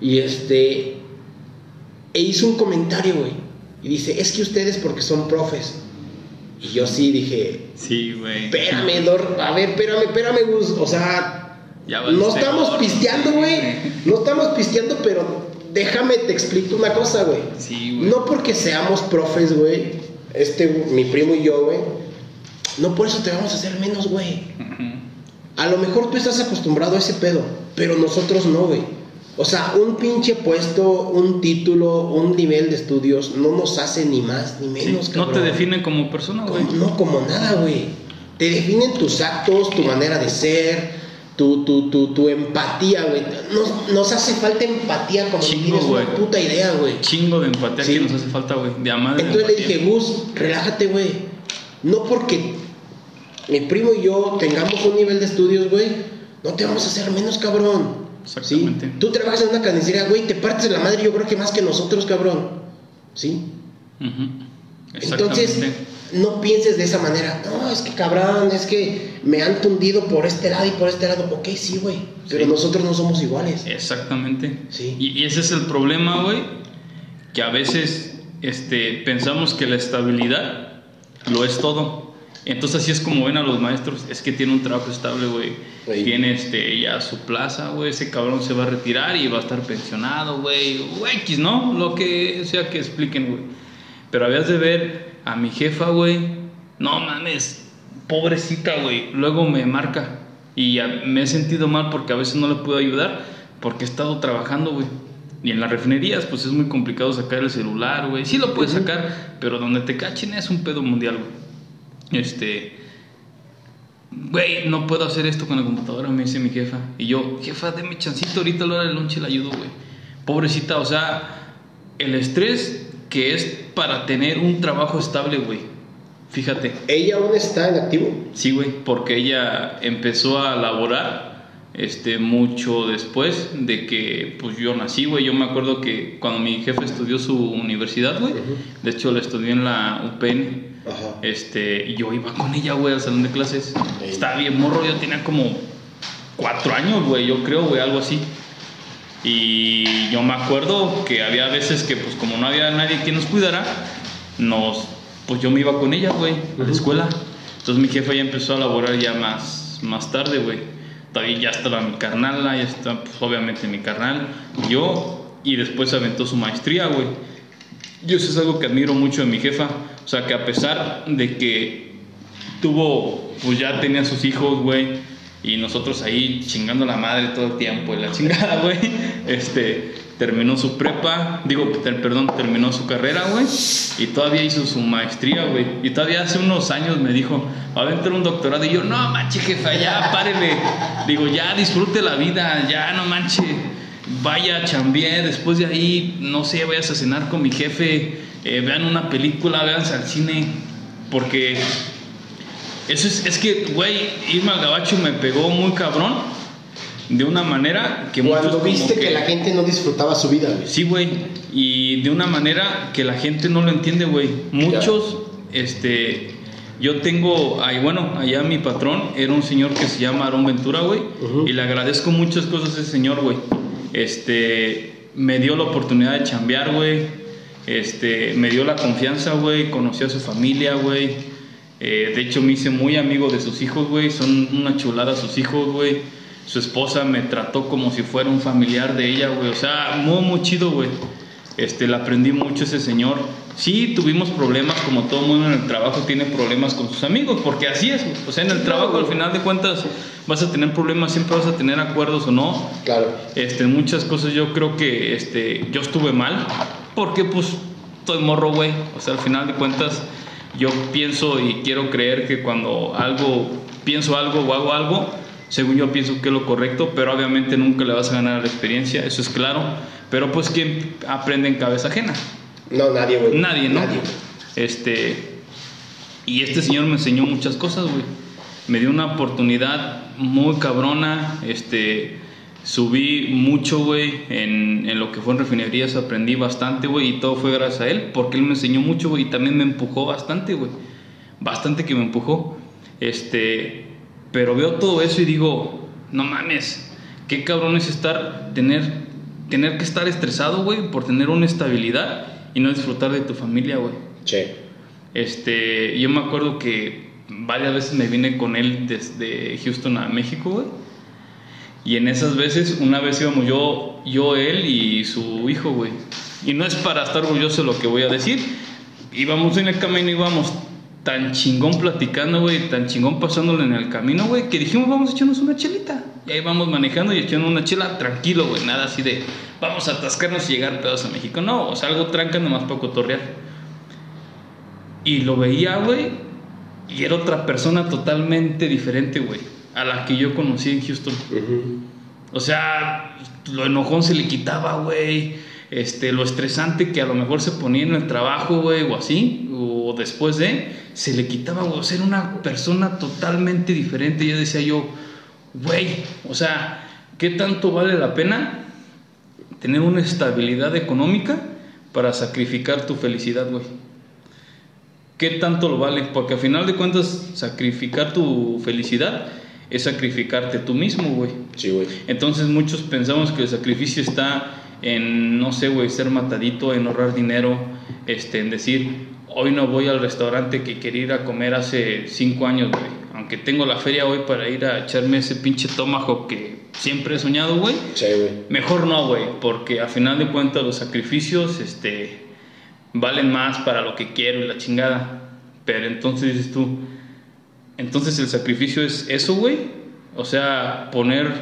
Y este, e hizo un comentario, güey, y dice, es que ustedes porque son profes. Y yo sí dije, Sí, güey. espérame, Dor, a ver, espérame, espérame, Gus, o sea, Ya no estamos pisteando, güey, sí. no estamos pisteando, pero déjame te explico una cosa, güey. Sí, güey. No porque seamos profes, güey, este, mi primo y yo, güey, no por eso te vamos a hacer menos, güey. A lo mejor tú estás acostumbrado a ese pedo, pero nosotros no, güey. O sea, un pinche puesto, un título, un nivel de estudios no nos hace ni más ni Sí, menos, No te definen como persona, güey. No como nada, güey. Te definen tus actos, tu manera de ser, tu, tu, tu, tu empatía, güey. Nos, nos hace falta empatía como no Chingo, tienes una puta idea, güey. Chingo de empatía Sí. que nos hace falta, güey. De amar de Entonces le dije, Gus, relájate, güey. No porque mi primo y yo tengamos un nivel de estudios, güey, no te vamos a hacer menos, cabrón. Exactamente. ¿Sí? Tú trabajas en una carnicería, güey, te partes de la madre, yo creo que más que nosotros, cabrón. ¿Sí? Ujú. Entonces, Exactamente. No pienses de esa manera. No, es que cabrón, es que me han tundido por este lado y por este lado. Ok, sí, güey. Pero Sí. nosotros no somos iguales. Exactamente. Sí. Y, y ese es el problema, güey, que a veces este, pensamos que la estabilidad lo es todo. Entonces así es como ven a los maestros, es que tiene un trabajo estable, güey. Tiene este, ya su plaza, güey. Ese cabrón se va a retirar y va a estar pensionado, güey. X, ¿no? Lo que sea que expliquen, güey. Pero habías de ver a mi jefa, güey. No mames, pobrecita, güey. Luego me marca. Y a- me he sentido mal porque a veces no le puedo ayudar porque he estado trabajando, güey. Y en las refinerías, pues es muy complicado sacar el celular, güey. Sí lo puedes sacar, pero donde te cachen es un pedo mundial, güey. Este. Güey, no puedo hacer esto con la computadora, me dice mi jefa. Y yo, jefa, deme chancito, ahorita a la hora del lunch le ayudo, güey. Pobrecita, o sea, el estrés que es para tener un trabajo estable, güey. Fíjate. ¿Ella aún está en activo? Sí, güey, porque ella empezó a laborar este mucho después de que pues yo nací, güey. Yo me acuerdo que cuando mi jefe estudió su universidad, güey, de hecho la estudió en la UPN. Ajá. Este, y yo iba con ella, güey, al salón de clases. Estaba bien morro, yo tenía como cuatro años, güey, yo creo, güey, algo así. Y yo me acuerdo que había veces que, pues, como no había nadie que nos cuidara, nos, pues yo me iba con ella, güey, a la escuela. Entonces mi jefa ya empezó a laborar ya más, más tarde, güey. Todavía ya estaba mi carnal, ya está, pues, obviamente mi carnal, yo, y después aventó su maestría, güey. Yo eso es algo que admiro mucho de mi jefa. O sea, que a pesar de que tuvo, pues ya tenía sus hijos, güey, y nosotros ahí chingando la madre todo el tiempo y la chingada, *laughs* güey, este, terminó su prepa, digo, perdón, terminó su carrera, güey, y todavía hizo su maestría, güey. Y todavía hace unos años me dijo, va a entrar un doctorado, y yo, no manche, jefa, ya, párele. Digo, ya, disfrute la vida, ya, no manche. Vaya, chambié, después de ahí, no sé, vayas a cenar con mi jefe, eh, vean una película, véanse al cine, porque eso es, es que, güey, irme al gabacho me pegó muy cabrón, de una manera que muchos Cuando viste que... la gente no disfrutaba su vida, güey. Sí, güey. Y de una manera que la gente no lo entiende, güey. Muchos, este, yo tengo, ahí, bueno, allá mi patrón era un señor que se llama Aarón Ventura, güey. Y le agradezco muchas cosas a ese señor, güey. Este, me dio la oportunidad de chambear, güey. Este, me dio la confianza, güey. Conocí a su familia, güey. Eh, de hecho, me hice muy amigo de sus hijos, güey. Son una chulada sus hijos, güey. Su esposa me trató como si fuera un familiar de ella, güey. O sea, muy, muy chido, güey. Este, le aprendí mucho a ese señor. Sí, tuvimos problemas, como todo mundo en el trabajo tiene problemas con sus amigos, porque así es. güey. O sea, en el trabajo, al final de cuentas, vas a tener problemas, siempre vas a tener acuerdos o no. Claro. Este, muchas cosas yo creo que este, yo estuve mal, porque pues estoy morro, güey. O sea, al final de cuentas, yo pienso y quiero creer que cuando algo, pienso algo o hago algo, según yo pienso que es lo correcto, pero obviamente nunca le vas a ganar la experiencia, eso es claro. Pero pues, ¿quién aprende en cabeza ajena? No, nadie, güey. Nadie, ¿no? Nadie. Este. Y este señor me enseñó muchas cosas, güey. Me dio una oportunidad muy cabrona. Este. Subí mucho, güey, en, en lo que fue en refinerías. Aprendí bastante, güey, y todo fue gracias a él, porque él me enseñó mucho, güey, y también me empujó bastante, güey. Bastante que me empujó. Este. Pero veo todo eso y digo, no mames, qué cabrón es estar, tener, tener que estar estresado, güey, por tener una estabilidad y no disfrutar de tu familia, güey. Che. Este, yo me acuerdo que varias veces me vine con él desde Houston a México, güey. Y en esas veces, una vez íbamos yo, yo, él y su hijo, güey. Y no es para estar orgulloso de lo que voy a decir. Íbamos en el camino, íbamos tan chingón platicando, güey, tan chingón pasándolo en el camino, güey, que dijimos, vamos a echarnos una chelita. Y ahí vamos manejando y echando una chela tranquilo, güey, nada así de, vamos a atascarnos y llegar pedos a México. No, o sea, algo tranca nomás para cotorrear. Y lo veía, güey, y era otra persona totalmente diferente, güey, a la que yo conocí en Houston. O sea, lo enojón se le quitaba, güey. Este, lo estresante que a lo mejor se ponía en el trabajo, güey, o así, o después de, se le quitaba, güey. O sea, era una persona totalmente diferente. Yo decía yo, güey, o sea, ¿qué tanto vale la pena tener una estabilidad económica para sacrificar tu felicidad, güey? ¿Qué tanto lo vale? Porque al final de cuentas, sacrificar tu felicidad es sacrificarte tú mismo, güey. Sí, güey. Entonces muchos pensamos que el sacrificio está en, no sé, güey, ser matadito, en ahorrar dinero, este, en decir, hoy no voy al restaurante que quería ir a comer hace cinco años, güey. Aunque tengo la feria hoy para ir a echarme ese pinche tomahawk que siempre he soñado, güey. Sí, güey. Mejor no, güey, porque a final de cuentas los sacrificios, este, valen más para lo que quiero y la chingada. Pero entonces dices tú, entonces el sacrificio es eso, güey. O sea, poner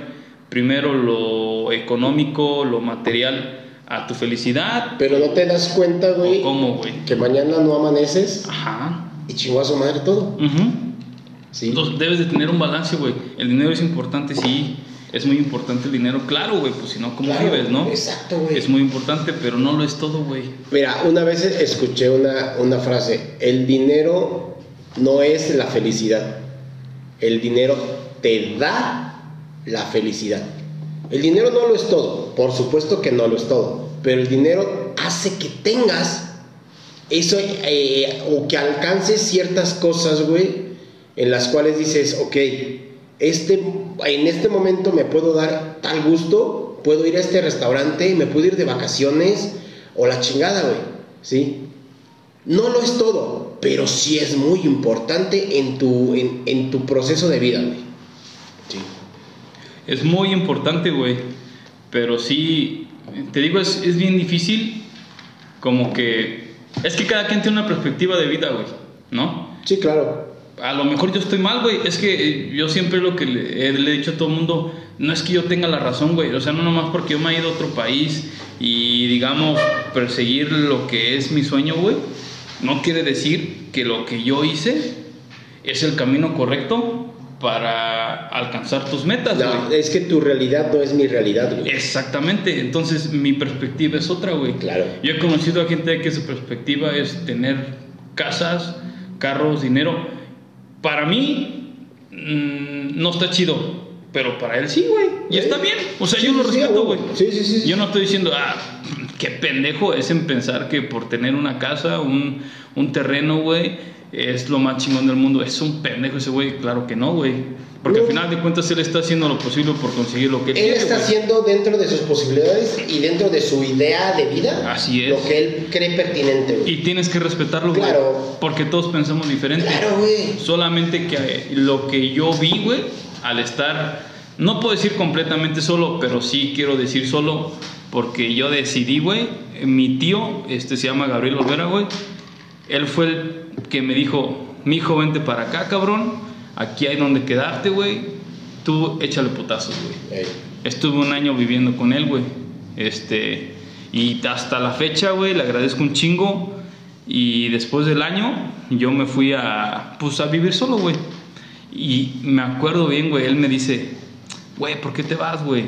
primero lo económico, lo material a tu felicidad. Pero no te das cuenta, güey, ¿O cómo, güey? que mañana no amaneces Ajá. y chingó a su madre todo. Ujú. Sí. Entonces debes de tener un balance, güey. El dinero es importante, sí. Es muy importante el dinero, claro, güey. Pues si no, ¿cómo Claro, vives, no? Exacto, güey. Es muy importante, pero no lo es todo, güey. Mira, una vez escuché una, una frase, el dinero no es la felicidad, el dinero te da la felicidad. El dinero no lo es todo, por supuesto que no lo es todo, pero el dinero hace que tengas eso eh, o que alcances ciertas cosas, güey, en las cuales dices, ok, este, en este momento me puedo dar tal gusto, puedo ir a este restaurante, me puedo ir de vacaciones o la chingada, güey, ¿sí? No lo es todo, pero sí es muy importante en tu, en, en tu proceso de vida, güey. Sí. Es muy importante, güey. Pero sí, te digo, es, es bien difícil. Como que. Es que cada quien tiene una perspectiva de vida, güey. ¿No? Sí, claro. a lo mejor yo estoy mal, güey. Es que yo siempre lo que le, le, he dicho a todo el mundo, no es que yo tenga la razón, güey. O sea, no nomás porque yo me he ido a otro país y, digamos, perseguir lo que es mi sueño, güey. No quiere decir que lo que yo hice es el camino correcto para alcanzar tus metas. No, es que tu realidad no es mi realidad, güey. Exactamente, entonces mi perspectiva es otra, güey. Claro. Yo he conocido a gente que su perspectiva es tener casas, carros, dinero. Para mí mmm, no está chido, pero para él sí, güey. Y está bien. O sea, Sí, yo lo sí, respeto, güey. sí, sí, sí. Yo no estoy diciendo, ah, qué pendejo es en pensar que por tener una casa, un, un terreno, güey, es lo más chingón del mundo. Es un pendejo ese güey. Claro que no, güey. Porque No. al final de cuentas él está haciendo lo posible por conseguir lo que Él quiere, está güey. haciendo dentro de sus posibilidades y dentro de su idea de vida Así es. lo que él cree pertinente, güey. Y tienes que respetarlo, güey. Claro. Porque todos pensamos diferente. Claro, güey. Solamente que lo que yo vi, güey, al estar, no puedo decir completamente solo, pero sí quiero decir solo, porque yo decidí, güey, mi tío, este se llama Gabriel Olvera, güey, él fue el que me dijo, mi hijo, vente para acá, cabrón, aquí hay donde quedarte, güey, tú échale putazos, güey. Ey. Estuve un año viviendo con él, güey. Este, y hasta la fecha, güey, le agradezco un chingo. Y después del año, yo me fui a, pues, a vivir solo, güey. Y me acuerdo bien, güey, él me dice, güey, ¿por qué te vas, güey?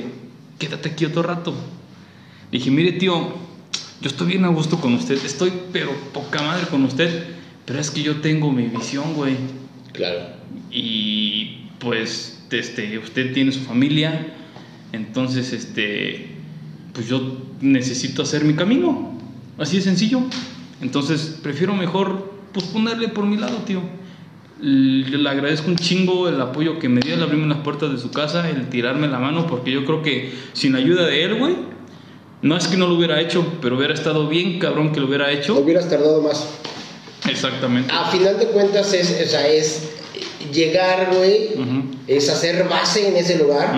Quédate aquí otro rato. Le dije, mire, tío, yo estoy bien a gusto con usted. Estoy, pero poca madre con usted. Pero es que yo tengo mi visión, güey Claro. y pues este usted tiene su familia entonces este pues yo necesito hacer mi camino así de sencillo entonces prefiero mejor pues ponerle por mi lado tío le agradezco un chingo el apoyo que me dio el abrirme las puertas de su casa el tirarme la mano porque yo creo que sin ayuda de él güey no es que no lo hubiera hecho pero hubiera estado bien cabrón que lo hubiera hecho Hubieras tardado más. exactamente A final de cuentas es, o sea, es llegar, güey, es hacer base en ese lugar.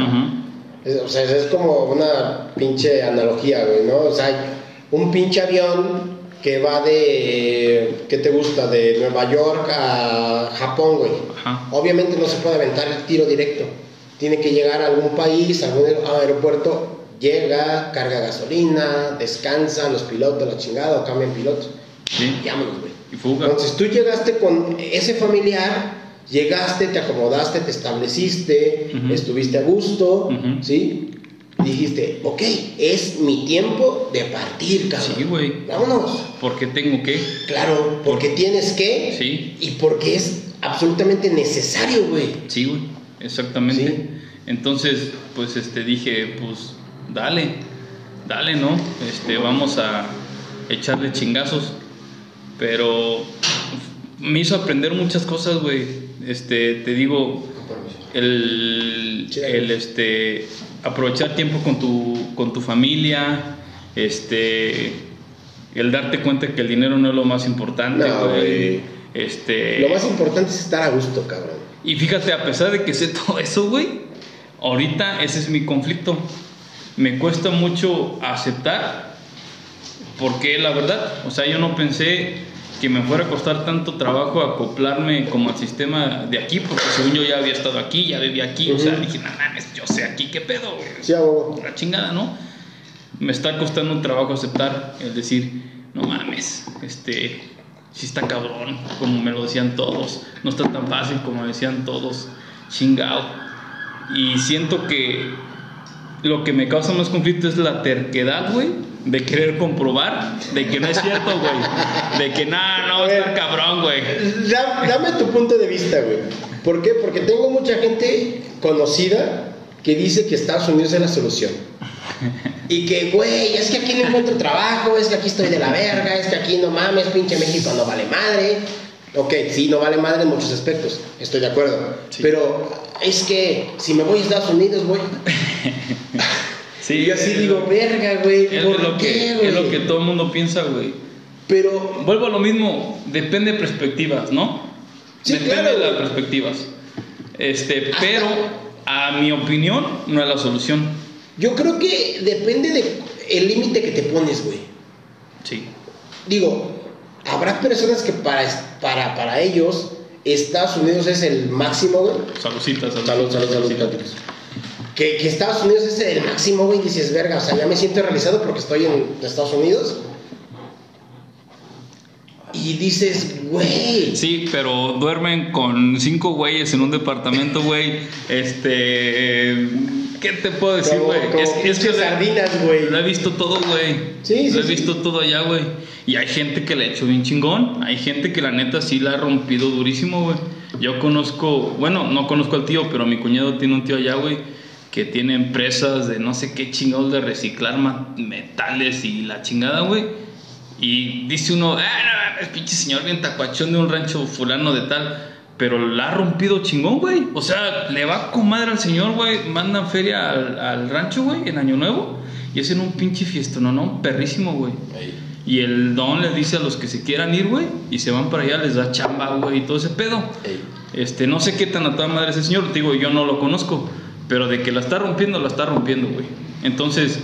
Es- O sea, es como una pinche analogía, güey, ¿no? O sea, un pinche avión que va de, ¿qué te gusta? De Nueva York a Japón, güey. Ajá. Obviamente no se puede aventar el tiro directo. Tiene que llegar a algún país, a algún aeropuerto, llega, carga gasolina, descansan los pilotos, la chingada, o cambian pilotos. sí Y vámonos, güey. y fuga Entonces tú llegaste con ese familiar, llegaste, te acomodaste, te estableciste, estuviste a gusto. ¿sí? Dijiste, ok, es mi tiempo de partir, cabrón. Sí, güey. Vámonos. porque tengo que Claro, porque tienes que Sí. y porque es absolutamente necesario, güey. Sí, güey, exactamente. Sí. Entonces, pues este dije, pues dale, dale, ¿no? Este, vamos a echarle chingazos. Pero me hizo aprender muchas cosas, güey. Este, te digo, el, el este aprovechar tiempo con tu con tu familia, este el darte cuenta que el dinero no es lo más importante, No, güey. güey. Este Lo más importante es estar a gusto, cabrón. y fíjate, a pesar de que sé todo eso, güey, ahorita ese es mi conflicto. Me cuesta mucho aceptar, porque la verdad, o sea, yo no pensé que me fuera a costar tanto trabajo acoplarme como al sistema de aquí, porque según yo ya había estado aquí, ya vivía aquí, o sea, dije, no mames, yo sé aquí, qué pedo, güey. Sí. La chingada, ¿no? Me está costando un trabajo aceptar el decir, no mames, este, sí está cabrón, como me lo decían todos, no está tan fácil como decían todos, chingado. Y siento que lo que me causa más conflicto es la terquedad, güey, de querer comprobar de que no es cierto, güey, de que nada, no, está cabrón, güey. Da- Dame tu punto de vista, güey. ¿Por qué? Porque tengo mucha gente conocida que dice que Estados Unidos es la solución. Y que, güey, es que aquí no encuentro trabajo, es que aquí estoy de la verga, es que aquí no mames, pinche México no vale madre. Ok, sí, no vale madre en muchos aspectos, estoy de acuerdo. Sí. Pero es que si me voy a Estados Unidos. *laughs* Sí, y yo así digo, verga, güey, es, ¿por lo qué, que, güey? es lo que todo el mundo piensa, güey. Pero, Vuelvo a lo mismo, depende de perspectivas, ¿no? Sí, depende claro, de las güey. perspectivas. Este, Hasta- pero a mi opinión no es la solución. yo creo que depende de el límite que te pones, güey. Sí. Digo, habrá personas que para, para, para ellos Estados Unidos es el máximo, güey. Saludcita, salud. Salud, salud, salud, salud. Que, que Estados Unidos es el máximo, güey. Dices, verga, o sea, ya me siento realizado porque estoy en Estados Unidos. Y dices, güey. Sí, pero duermen con cinco güeyes en un departamento, güey. Este. ¿Qué te puedo decir, güey? Es, es que sardinas, güey. Lo he visto todo, güey. Sí, sí, Lo he sí. visto todo allá, güey. Y hay gente que le ha hecho bien chingón. Hay gente que la neta sí la ha rompido durísimo, güey. Yo conozco, bueno, no conozco al tío, pero mi cuñado tiene un tío allá, güey, que tiene empresas de no sé qué chingados de reciclar metales y la chingada, güey. Y dice uno, ah, no, mames, pinche señor bien tacuachón de un rancho fulano de tal. Pero la ha rompido chingón, güey. O sea, le va con madre al señor, güey. Mandan feria al, al rancho, güey, en Año Nuevo. Y hacen un pinche fiesto, no, no, perrísimo, güey. Y el don les dice a los que se quieran ir, güey, y se van para allá, les da chamba, güey, y todo ese pedo. Ey. Este, no sé qué tan a toda madre es ese señor, te digo, yo no lo conozco, pero de que la está rompiendo, la está rompiendo, güey. Entonces,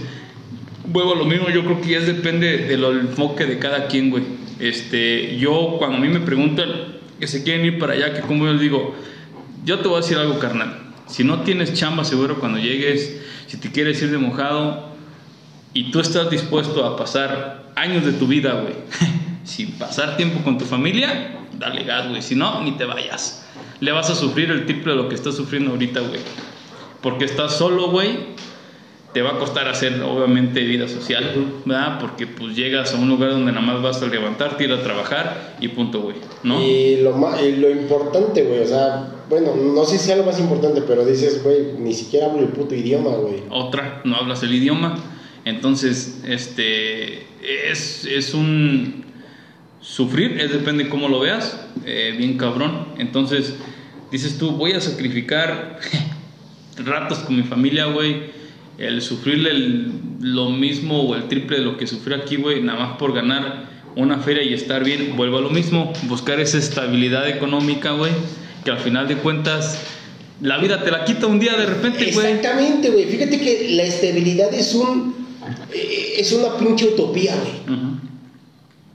vuelvo a lo mismo, yo creo que ya depende del enfoque de cada quien, güey. Este, yo cuando a mí me preguntan que se quieren ir para allá, que como yo les digo, yo te voy a decir algo, carnal. Si no tienes chamba seguro cuando llegues, si te quieres ir de mojado y tú estás dispuesto a pasar años de tu vida, güey, *laughs* sin pasar tiempo con tu familia, dale gas, güey. Si no, ni te vayas. Le vas a sufrir el triple de lo que estás sufriendo ahorita, güey. Porque estás solo, güey. Te va a costar hacer, obviamente, vida social, ¿verdad? Porque pues llegas a un lugar donde nada más vas a levantarte, ir a trabajar y punto, güey. ¿No? Y lo, ma- y lo importante, güey, o sea, bueno, no sé si sea lo más importante, pero dices, güey, ni siquiera hablo el puto idioma, güey. otra, no hablas el idioma. Entonces, este, es, es un sufrir, es depende cómo lo veas, eh, bien cabrón. Entonces, dices tú, voy a sacrificar *laughs* ratos con mi familia, güey, el sufrirle el- lo mismo o el triple de lo que sufrí aquí, güey, nada más por ganar una feria y estar bien, vuelvo a lo mismo, buscar esa estabilidad económica, güey, que al final de cuentas... La vida te la quita un día de repente, güey. Exactamente, güey. Fíjate que la estabilidad es un eh, es una pinche utopía, güey.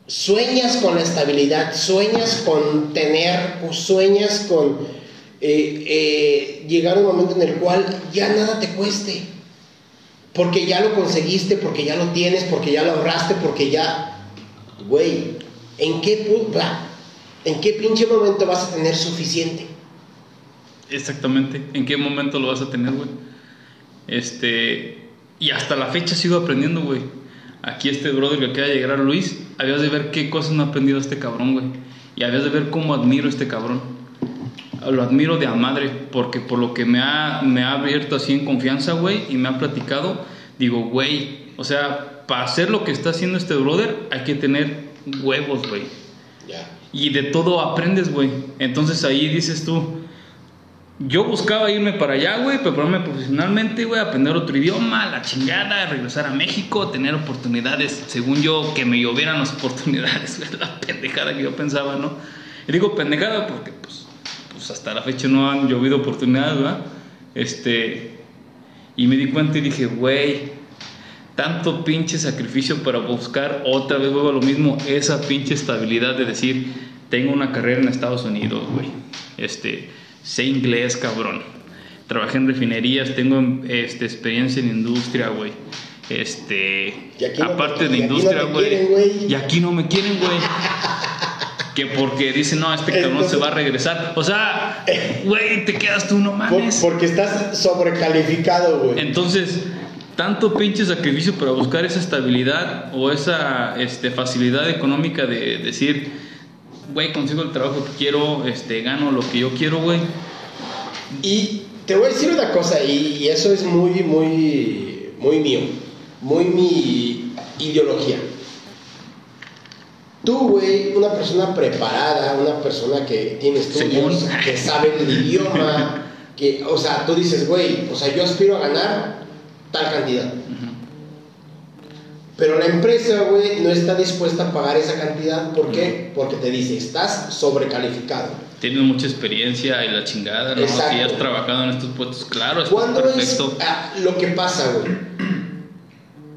Sueñas con la estabilidad, sueñas con tener, o sueñas con eh, eh, llegar a un momento en el cual ya nada te cueste. Porque ya lo conseguiste, porque ya lo tienes, porque ya lo ahorraste, porque ya. Güey, ¿en qué, pu- va? ¿en qué pinche momento vas a tener suficiente? Exactamente. ¿En qué momento lo vas a tener, güey? Este. Y hasta la fecha sigo aprendiendo, güey. Aquí este brother que acaba de llegar, Luis, habías de ver qué cosas no ha aprendido este cabrón, güey. Y habías de ver cómo admiro a este cabrón. Lo admiro de a madre, porque por lo que me ha, me ha abierto así en confianza, güey, y me ha platicado, digo, güey, o sea, para hacer lo que está haciendo este brother, hay que tener huevos, güey. Ya. Y de todo aprendes, güey. Entonces ahí dices tú, yo buscaba irme para allá, güey, prepararme profesionalmente, güey, aprender otro idioma, la chingada, regresar a México, tener oportunidades, según yo, que me llovieran las *laughs* oportunidades, güey, la pendejada que yo pensaba, ¿no? Y digo pendejada porque, pues, pues hasta la fecha no han llovido oportunidades, ¿verdad? Este, y me di cuenta y dije, güey, tanto pinche sacrificio para buscar otra vez, vuelvo a lo mismo, esa pinche estabilidad de decir, tengo una carrera en Estados Unidos, güey. Este, sé inglés, cabrón. Trabajé en refinerías, tengo este, experiencia en industria, güey. Este, no aparte te- de no industria, güey. y aquí no me quieren, güey. Que porque dicen, no, este cabrón Entonces- se va a regresar. O sea, *laughs* güey, te quedas tú, no mames. porque estás sobrecalificado, güey. Entonces, tanto pinche sacrificio para buscar esa estabilidad o esa este, facilidad económica de decir, güey, consigo el trabajo que quiero, este, gano lo que yo quiero, güey. Y te voy a decir una cosa, y, y eso es muy, muy, muy mío, muy mi ideología. Tú, güey, una persona preparada, una persona que tiene estudios, Según. que sabe el idioma, *laughs* que, o sea, tú dices, güey, o sea, yo aspiro a ganar tal cantidad. Pero la empresa, güey, no está dispuesta a pagar esa cantidad. ¿Por qué? Porque te dice, estás sobrecalificado. Tienes mucha experiencia y la chingada, ¿no? Exacto. Si has trabajado en estos puestos, claro, ¿Cuándo es perfecto. ah, lo que pasa, güey?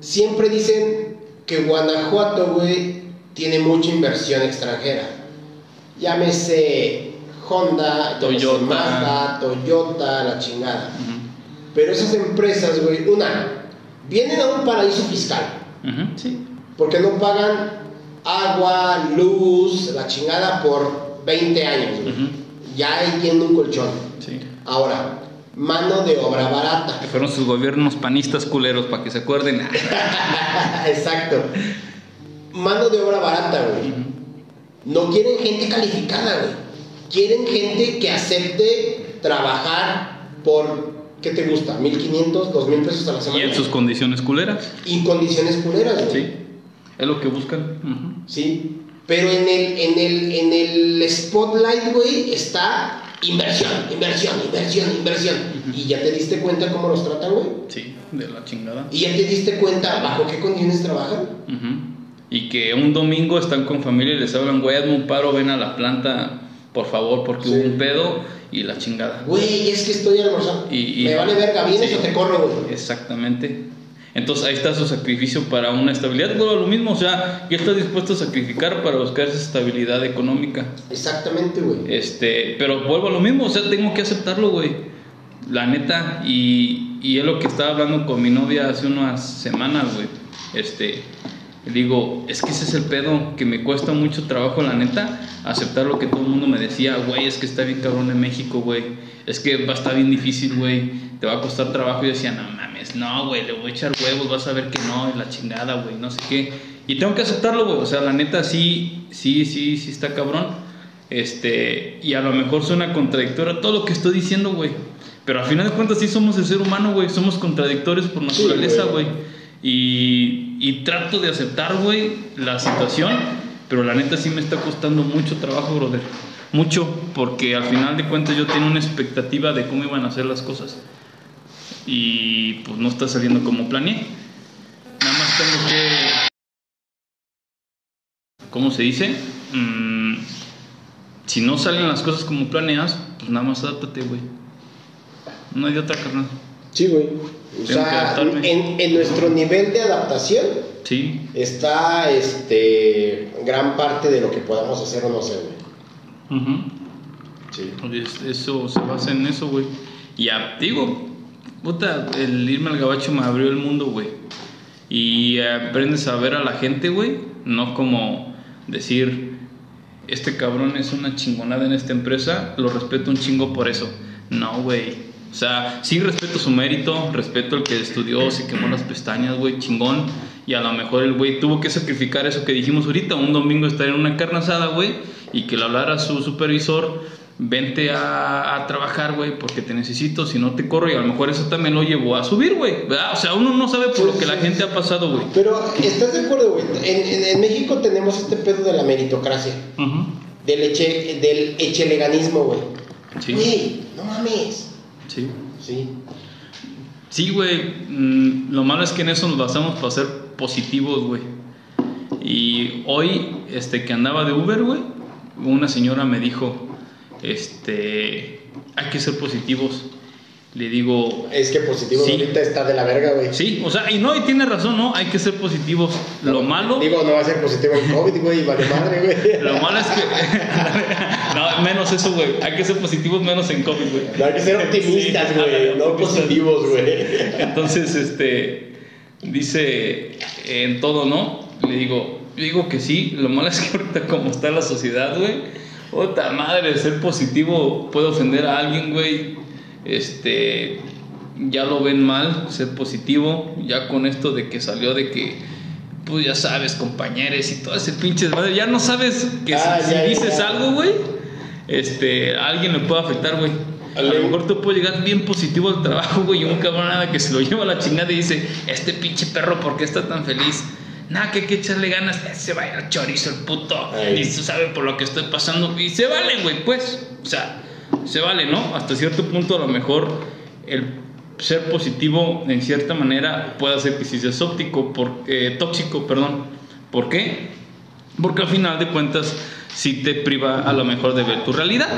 Siempre dicen que Guanajuato, güey, tiene mucha inversión extranjera. Llámese Honda, Toyota. Mazda, Toyota, la chingada. Pero esas empresas, güey, una, vienen a un paraíso fiscal. Sí. Porque no pagan agua, luz, la chingada por 20 años, güey. Ujú. Ya ahí tienen un colchón. Sí. Ahora, mano de obra barata. Que fueron sus gobiernos panistas culeros, para que se acuerden. *laughs* Exacto. Mano de obra barata, güey. No quieren gente calificada, güey. Quieren gente que acepte trabajar por, ¿qué te gusta? ¿1500, 2000 pesos a la Y semana? en sus condiciones culeras. Y condiciones culeras, güey. Sí. Es lo que buscan. Sí. Pero en el, en el, en el spotlight, güey, está inversión, inversión, inversión, inversión. Y ya te diste cuenta cómo los tratan, güey. Sí, de la chingada. Y ya te diste cuenta bajo qué condiciones trabajan. Y que un domingo están con familia y les hablan, güey, hazme un paro, ven a la planta, por favor, porque Sí. hubo un pedo y la chingada. Güey, es que estoy almorzando. Y- y- Me vale verga, vienes Sí. o te corro, güey. Exactamente. Entonces ahí está su sacrificio para una estabilidad. Bueno, lo mismo, o sea, ya estás dispuesto a sacrificar para buscar esa estabilidad económica. Exactamente, güey. Este, pero vuelvo a lo mismo, o sea, tengo que aceptarlo, güey. La neta, y, y es lo que estaba hablando con mi novia hace unas semanas, güey. Este, digo, es que ese es el pedo, que me cuesta mucho trabajo, la neta, aceptar lo que todo el mundo me decía, güey, es que está bien cabrón en México, güey. Es que va a estar bien difícil, güey. Te va a costar trabajo. Y yo decía, no mames, no, güey, le voy a echar huevos, vas a ver que no, y la chingada, güey, no sé qué. Y tengo que aceptarlo, güey. O sea, la neta, sí, sí, sí, sí está cabrón. Este, y a lo mejor suena contradictorio todo lo que estoy diciendo, güey. Pero al final de cuentas sí somos el ser humano, güey. Somos contradictorios por naturaleza, güey. güey. Y, y trato de aceptar, güey, la situación. Pero la neta sí me está costando mucho trabajo, brother. Mucho, porque al final de cuentas yo tenía una expectativa de cómo iban a ser las cosas. Y pues no está saliendo como planeé. Nada más tengo que... ¿Cómo se dice? Mm, si no salen las cosas como planeas, pues nada más adáptate, güey. No hay de otra carnal. Sí, güey. O sea, en, en nuestro nivel de adaptación Sí, está este gran parte de lo que podamos hacer o no hacer, güey. Ujú. Sí. Es- Eso se basa en eso, güey. Y ya, digo, puta, el irme al gabacho me abrió el mundo, güey. Y aprendes a ver a la gente, güey. No como decir, este cabrón es una chingonada en esta empresa, lo respeto un chingo por eso. No, güey. O sea, sí respeto su mérito, respeto el que estudió, se quemó las pestañas, güey, chingón. Y a lo mejor el güey tuvo que sacrificar eso que dijimos ahorita, un domingo estar en una carne asada, güey, y que le hablara a su supervisor, vente a, a trabajar, güey, porque te necesito, si no te corro, y a lo mejor eso también lo llevó a subir, güey, ¿verdad? O sea, uno no sabe por lo que la gente ha pasado, güey. Pero, ¿estás de acuerdo, güey? En, en- en México tenemos este pedo de la meritocracia, del, eche, del echeleganismo, güey. Sí. Güey, no mames. Sí. Sí. Sí, güey. mm, lo malo es que en eso nos basamos para ser positivos, güey. Y hoy, este, que andaba de Uber, güey, una señora me dijo, este, hay que ser positivos. Le digo, Es que positivo Sí. ahorita está de la verga, güey. sí, o sea, y no, y tiene razón, ¿no? Hay que ser positivos. Lo malo, Digo, no va a ser positivo el COVID, güey, vale madre, güey. lo malo es que, *laughs* no, menos eso, güey. Hay que ser positivos menos en COVID, güey. No hay que ser optimistas, güey, no positivos, güey. Entonces, este, dice en todo, ¿no? Le digo, yo digo que sí, lo malo es que ahorita como está la sociedad, güey, otra madre, ser positivo puede ofender a alguien, güey, este, ya lo ven mal, ser positivo, ya con esto de que salió de que, pues ya sabes, compañeros y todo ese pinche desmadre, ya no sabes que Ah, si, ya, si ya, dices ya. algo, güey, este, a alguien le puede afectar, güey. A lo mejor tú puedes llegar bien positivo al trabajo, güey, y un cabrón nada que se lo lleva a la chingada y dice, este pinche perro, ¿por qué está tan feliz? Nada, que hay que echarle ganas, eh, se va a ir al chorizo el puto, Ay. y tú sabes por lo que estoy pasando, y se vale, güey, pues, o sea, se vale, ¿no? Hasta cierto punto a lo mejor el ser positivo en cierta manera puede hacer que si seas óptico, por, eh, tóxico, perdón, ¿por qué? Porque al final de cuentas sí te priva a lo mejor de ver tu realidad,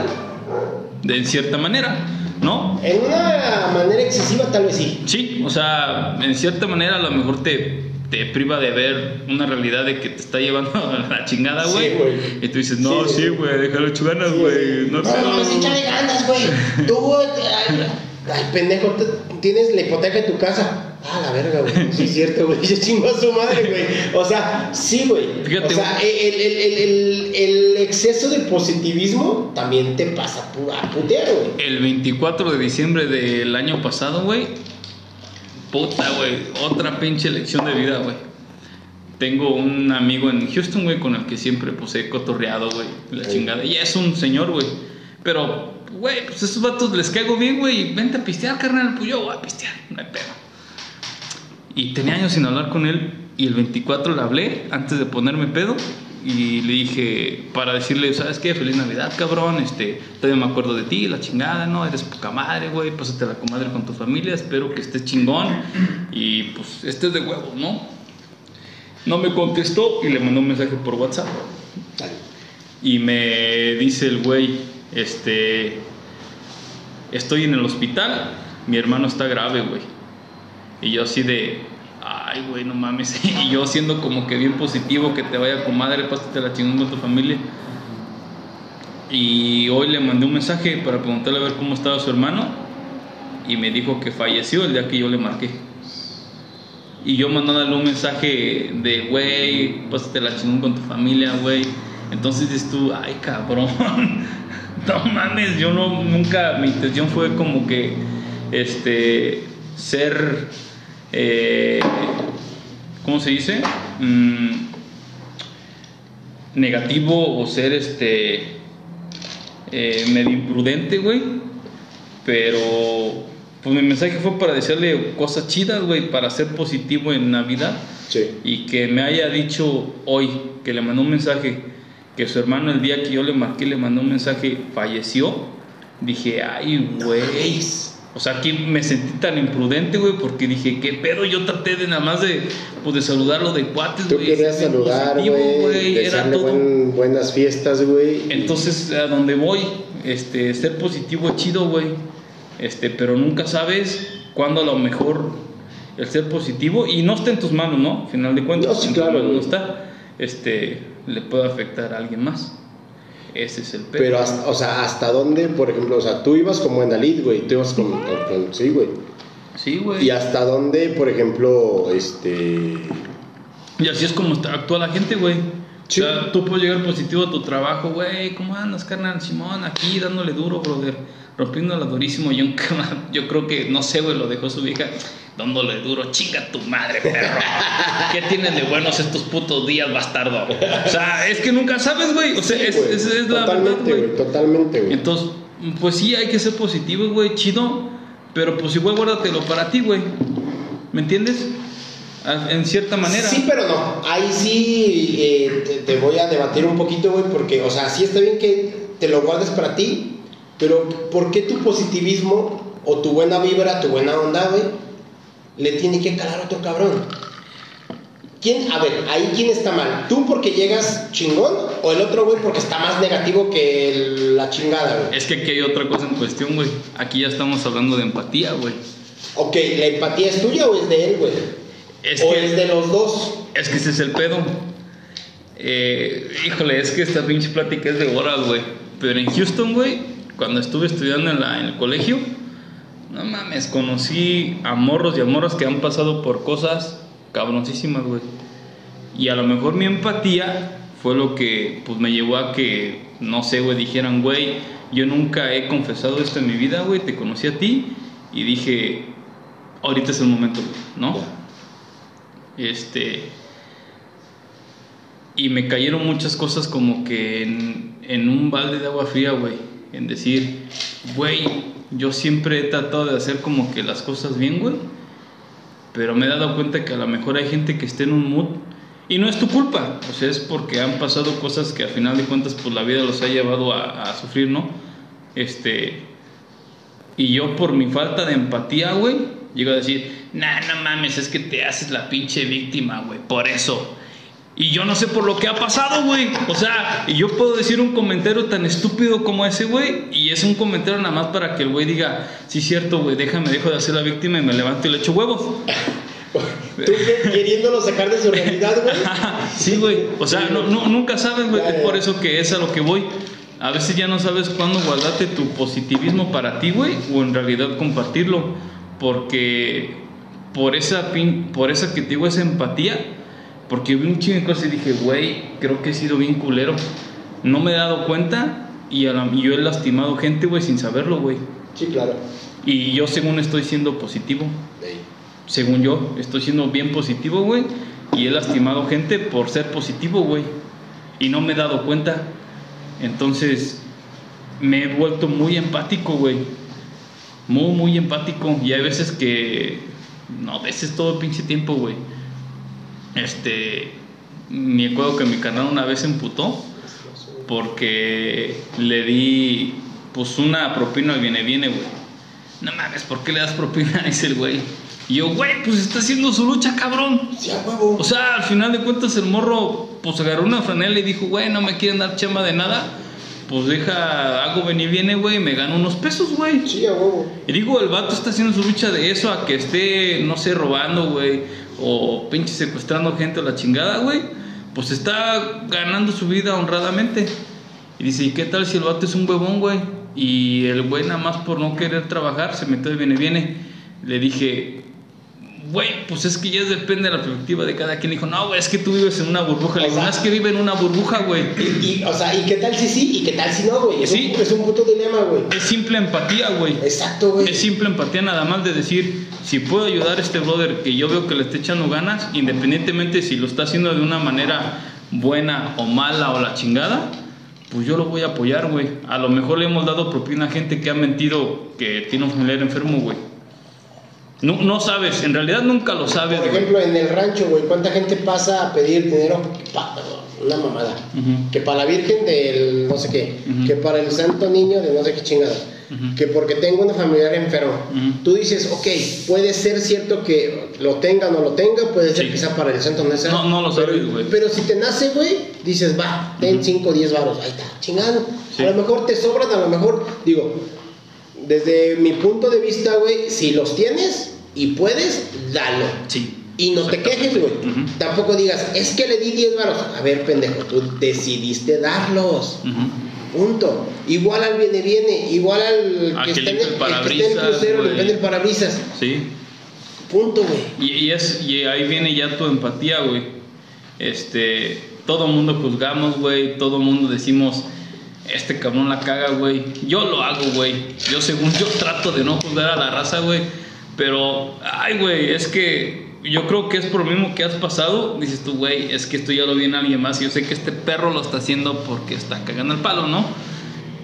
de cierta manera, ¿no? En una manera excesiva, tal vez sí. Sí, o sea, en cierta manera a lo mejor te, te priva de ver una realidad de que te está llevando a la chingada, Sí, güey. güey. y tú dices, no, Sí, sí, sí. güey, déjalo ganas, güey. No, No, sé, mames, échale ganas, güey. *laughs* Tú, ay, ay, pendejo, te- tienes la hipoteca de tu casa. Ah, la verga, güey. Sí, es cierto, güey. *laughs* Se chingó a su madre, güey. O sea, sí, güey. Fíjate, O sea, el, el, el, el, el exceso de positivismo también te pasa a putear, güey. El 24 de diciembre del año pasado, güey. Puta, güey. Otra pinche lección de vida, güey. Tengo un amigo en Houston, güey, con el que siempre pues he cotorreado, güey. La Sí. chingada. Y es un señor, güey. Pero, güey, pues esos vatos les caigo bien, güey. Vente a pistear, carnal. Pues yo voy a pistear. No hay pedo. Y tenía años sin hablar con él. Y el 24 le hablé antes de ponerme pedo. Y le dije, para decirle, ¿sabes qué? Feliz Navidad, cabrón. Este, todavía me acuerdo de ti, la chingada, ¿no? Eres poca madre, güey. Pásate la comadre con tu familia. Espero que estés chingón. Y pues, estés de huevo, ¿no? No me contestó y le mandó un mensaje por WhatsApp. Y me dice el güey, este, estoy en el hospital, mi hermano está grave, güey. Y yo así de, ay, güey, no mames. *laughs* Y yo siendo como que bien positivo, que te vaya con madre, pásate la chingón con tu familia. Y hoy le mandé un mensaje para preguntarle a ver cómo estaba su hermano. Y me dijo que falleció el día que yo le marqué. Y yo mandándole un mensaje de, güey, pásate la chingón con tu familia, güey. Entonces dices tú, ay, cabrón. *laughs* no mames, yo no, nunca, mi intención fue como que, este, ser, eh, ¿cómo se dice? Mm, negativo o ser, este, eh, medio imprudente, güey. Pero, pues mi mensaje fue para decirle cosas chidas, güey, para ser positivo en Navidad. Sí. Y que me haya dicho hoy, que le mandó un mensaje, que su hermano el día que yo le marqué le mandó un mensaje, falleció. Dije, ay, güey. O sea, aquí me sentí tan imprudente, güey, porque dije, ¿qué pedo? Yo traté de nada más de, pues, de saludarlo de cuates, Tú güey. querías ser saludar, güey. Era todo. buen- buenas fiestas, güey. Entonces, a donde voy, este, ser positivo es chido, güey. Este, pero nunca sabes cuándo a lo mejor el ser positivo, y no está en tus manos, ¿no? Al final de cuentas, No, sí, claro, no está. Este, le puede afectar a alguien más. Ese es el pedo. Pero, hasta, o sea, ¿hasta dónde, por ejemplo? O sea, tú ibas como en Dalit, güey. Tú ibas con. con- con- sí, güey. Sí, güey. ¿Y hasta dónde, por ejemplo, este. Y así es como está- actúa la gente, güey. Sí. O sea, tú puedes llegar positivo a tu trabajo, güey. ¿Cómo andas, carnal? Simón, aquí dándole duro, brother. Rompiéndola durísimo. Yo, yo creo que, no sé, güey, lo dejó su vieja. Dándole duro, chinga tu madre, perro. ¿Qué tienen de buenos estos putos días, bastardo? O sea, es que nunca sabes, güey. O sea, es, güey, es- es la verdad, Totalmente, güey. Totalmente, güey. Entonces, pues sí, hay que ser positivos, güey, chido. Pero pues igual guárdatelo para ti, güey. ¿Me entiendes? A- En cierta manera. Sí, pero no. Ahí sí eh, te, te voy a debatir un poquito, güey, porque, o sea, sí está bien que te lo guardes para ti, pero ¿por qué tu positivismo o tu buena vibra, tu buena onda, güey, le tiene que calar a otro cabrón? ¿Quién, a ver, ahí quién está mal? ¿Tú porque llegas chingón o el otro, güey, porque está más negativo que el- la chingada, güey? Es que aquí hay otra cosa en cuestión, güey. Aquí ya estamos hablando de empatía, güey. Ok, ¿la empatía es tuya o es de él, güey? Es o que- es de los dos. Es que ese es el pedo. Eh, híjole, es que esta pinche plática es de horas, güey. Pero en Houston, güey, cuando estuve estudiando en, la, en el colegio, no mames, conocí a morros y a morras que han pasado por cosas cabroncísimas, güey. Y a lo mejor mi empatía fue lo que pues, me llevó a que, no sé, güey, dijeran, güey, yo nunca he confesado esto en mi vida, güey, te conocí a ti y dije, ahorita es el momento, ¿no? Este. Y me cayeron muchas cosas como que en, un balde de agua fría, güey. En decir, güey, yo siempre he tratado de hacer como que las cosas bien, güey. Pero me he dado cuenta que a lo mejor hay gente que esté en un mood. Y no es tu culpa. O sea, es porque han pasado cosas que al final de cuentas, pues la vida los ha llevado a, a sufrir, ¿no? Este. Y yo por mi falta de empatía, güey, llego a decir, nah, no mames, es que te haces la pinche víctima, güey, por eso. Y yo no sé por lo que ha pasado, güey. O sea, y yo puedo decir un comentario tan estúpido como ese, güey, y es un comentario nada más para que el güey diga, sí, cierto, güey, déjame, dejo de hacer la víctima y me levanto y le echo huevos. *laughs* Tú que- queriéndolo sacar de su realidad, güey. *laughs* sí, güey. O sea, no, no- nunca sabes, güey. Es por eso que es a lo que voy. A veces ya no sabes cuándo guardarte tu positivismo para ti, güey, o en realidad compartirlo. Porque por esa, pin- por esa que te digo, esa empatía, porque vi un chingo de cosas y dije, güey, creo que he sido bien culero. No me he dado cuenta y, a la- y yo he lastimado gente, güey, sin saberlo, güey. Sí, claro. Y yo según estoy siendo positivo. Ey. Según yo, estoy siendo bien positivo, güey. Y he lastimado gente por ser positivo, güey. Y no me he dado cuenta. Entonces, me he vuelto muy empático, güey. Muy, muy empático. Y hay veces que... No, a veces todo el pinche tiempo, güey. Este... Me acuerdo que mi canal una vez se emputó porque le di pues una propina al viene viene, güey. No mames, ¿por qué le das propina? *laughs* Dice el güey. Y yo, güey, pues está haciendo su lucha, cabrón. Sí, a huevo. O sea, al final de cuentas el morro pues agarró una franela y dijo, güey, no me quieren dar chamba de nada. Pues deja, hago ven y viene, güey, y me gano unos pesos, güey. Sí, a huevo. Y digo, el vato está haciendo su lucha de eso a que esté, no sé, robando, güey, o pinche secuestrando gente o la chingada, güey. Pues está ganando su vida honradamente. Y dice, ¿y qué tal si el vato es un huevón, güey? Y el güey nada más por no querer trabajar se metió de viene, viene. Le dije, güey, pues es que ya depende de la perspectiva de cada quien. Dijo, no, güey, es que tú vives en una burbuja. Le digo, no es que vive en una burbuja, güey. Y, y, o sea, ¿y qué tal si sí y qué tal si no, güey? Es, Sí. un, es un puto dilema, güey. Es simple empatía, güey. Exacto, güey. Es simple empatía nada más de decir, si puedo ayudar a este brother que yo veo que le está echando ganas, independientemente si lo está haciendo de una manera buena o mala o la chingada, pues yo lo voy a apoyar, güey. A lo mejor le hemos dado propina a gente que ha mentido que tiene un familiar enfermo, güey. No, no sabes, en realidad nunca lo sabes, Por güey. ejemplo, en el rancho, güey, ¿cuánta gente pasa a pedir dinero una mamada? Ujú. Que para la Virgen del no sé qué, que para el Santo Niño de no sé qué chingada, que porque tengo una familiar enfermo. Tú dices, ok, puede ser cierto que lo tenga o no lo tenga, puede ser Sí. sea para el Santo no sea. No, no lo sabes, pero, güey. Pero si te nace, güey, dices, va, ten 5 o 10 varos, ahí está, chingado. Sí. A lo mejor te sobran, a lo mejor, digo, desde mi punto de vista, güey, si los tienes y puedes, dalo. Sí. Y no te quejes, güey. Tampoco digas, es que le di 10 varos. A ver, pendejo, tú decidiste darlos. Punto. Igual al viene viene, igual al que, está en el, que está en el parabrisas, crucero, güey. limpiando el parabrisas. Sí. Punto, güey. Y, y es, y ahí viene ya tu empatía, güey. Este, todo mundo juzgamos, güey. Todo mundo decimos, este cabrón la caga, güey. Yo lo hago, güey. Yo según yo trato de no juzgar a la raza, güey. Pero, ay, güey, es que yo creo que es por lo mismo que has pasado. Dices tú, güey, es que esto ya lo vi en alguien más. Y yo sé que este perro lo está haciendo porque está cagando el palo, ¿no?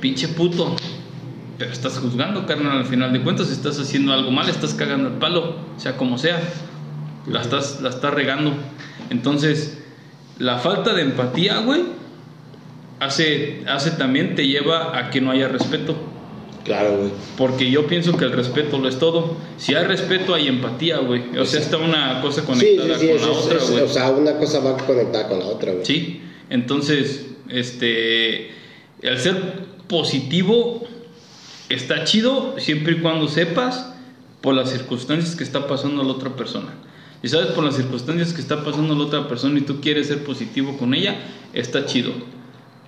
Pinche puto. Pero estás juzgando, carnal, al final de cuentas, estás haciendo algo mal, estás cagando el palo, sea como sea. La estás, la estás regando. Entonces, la falta de empatía, güey, hace, hace también te lleva a que no haya respeto. Claro, güey. Porque yo pienso que el respeto lo es todo. Si hay respeto, hay empatía, güey. O sea, está una cosa conectada sí, sí. con la otra, güey. o sea, una cosa va conectada con la otra, güey. Sí, entonces, este, el ser positivo está chido siempre y cuando sepas por las circunstancias que está pasando la otra persona. Y sabes por las circunstancias que está pasando la otra persona y tú quieres ser positivo con ella, está chido.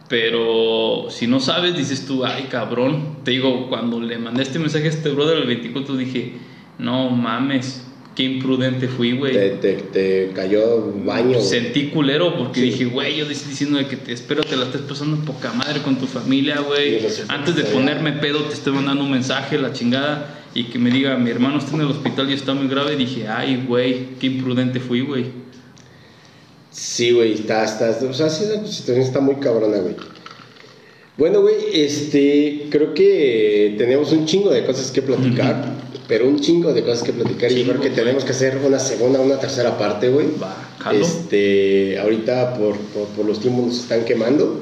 Pero si no sabes, dices tú, ay cabrón. Te digo, cuando le mandé este mensaje a este brother el 24, dije, no mames, qué imprudente fui, güey. Te, te, te cayó baño. Sentí culero porque Sí. dije, güey, yo estoy diciendo de que te espero, te la estés pasando poca madre con tu familia, güey. Antes de ponerme pedo, te estoy mandando un mensaje, la chingada, y que me diga, mi hermano está en el hospital y está muy grave. Dije, ay, güey, qué imprudente fui, güey. Sí, güey, está, está, o sea, sí, la situación está muy cabrona, güey. Bueno, güey, este, creo que tenemos un chingo de cosas que platicar, pero un chingo de cosas que platicar y yo Chingo, creo que güey. tenemos que hacer una segunda, una tercera parte, güey. Va, jalo. Este, ahorita por, por, por los tiempos nos están quemando,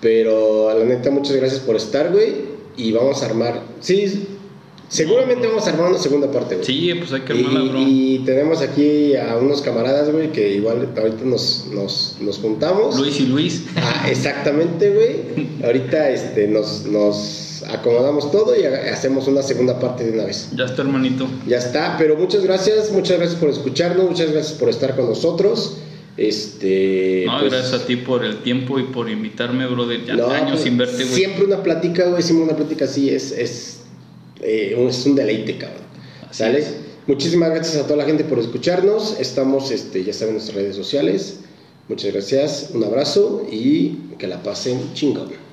pero a la neta muchas gracias por estar, güey, y vamos a armar, sí, seguramente vamos a armar una segunda parte, güey. Sí, pues hay que armarla, bro. Y, tenemos aquí a unos camaradas, güey, que igual ahorita nos, nos, nos juntamos. Luis y Luis. Ah, exactamente, güey. Ahorita este, nos, nos, acomodamos todo y hacemos una segunda parte de una vez. Ya está, hermanito. Ya está, pero muchas gracias, muchas gracias por escucharnos, muchas gracias por estar con nosotros. Este, no, pues, gracias a ti por el tiempo y por invitarme, brother. Ya años pues, sin verte, güey. Siempre una plática, güey, siempre una plática así es, es, eh, es un deleite, cabrón. ¿Sale? Muchísimas gracias a toda la gente por escucharnos. Estamos, este, ya saben, en nuestras redes sociales. Muchas gracias, un abrazo y que la pasen chingón.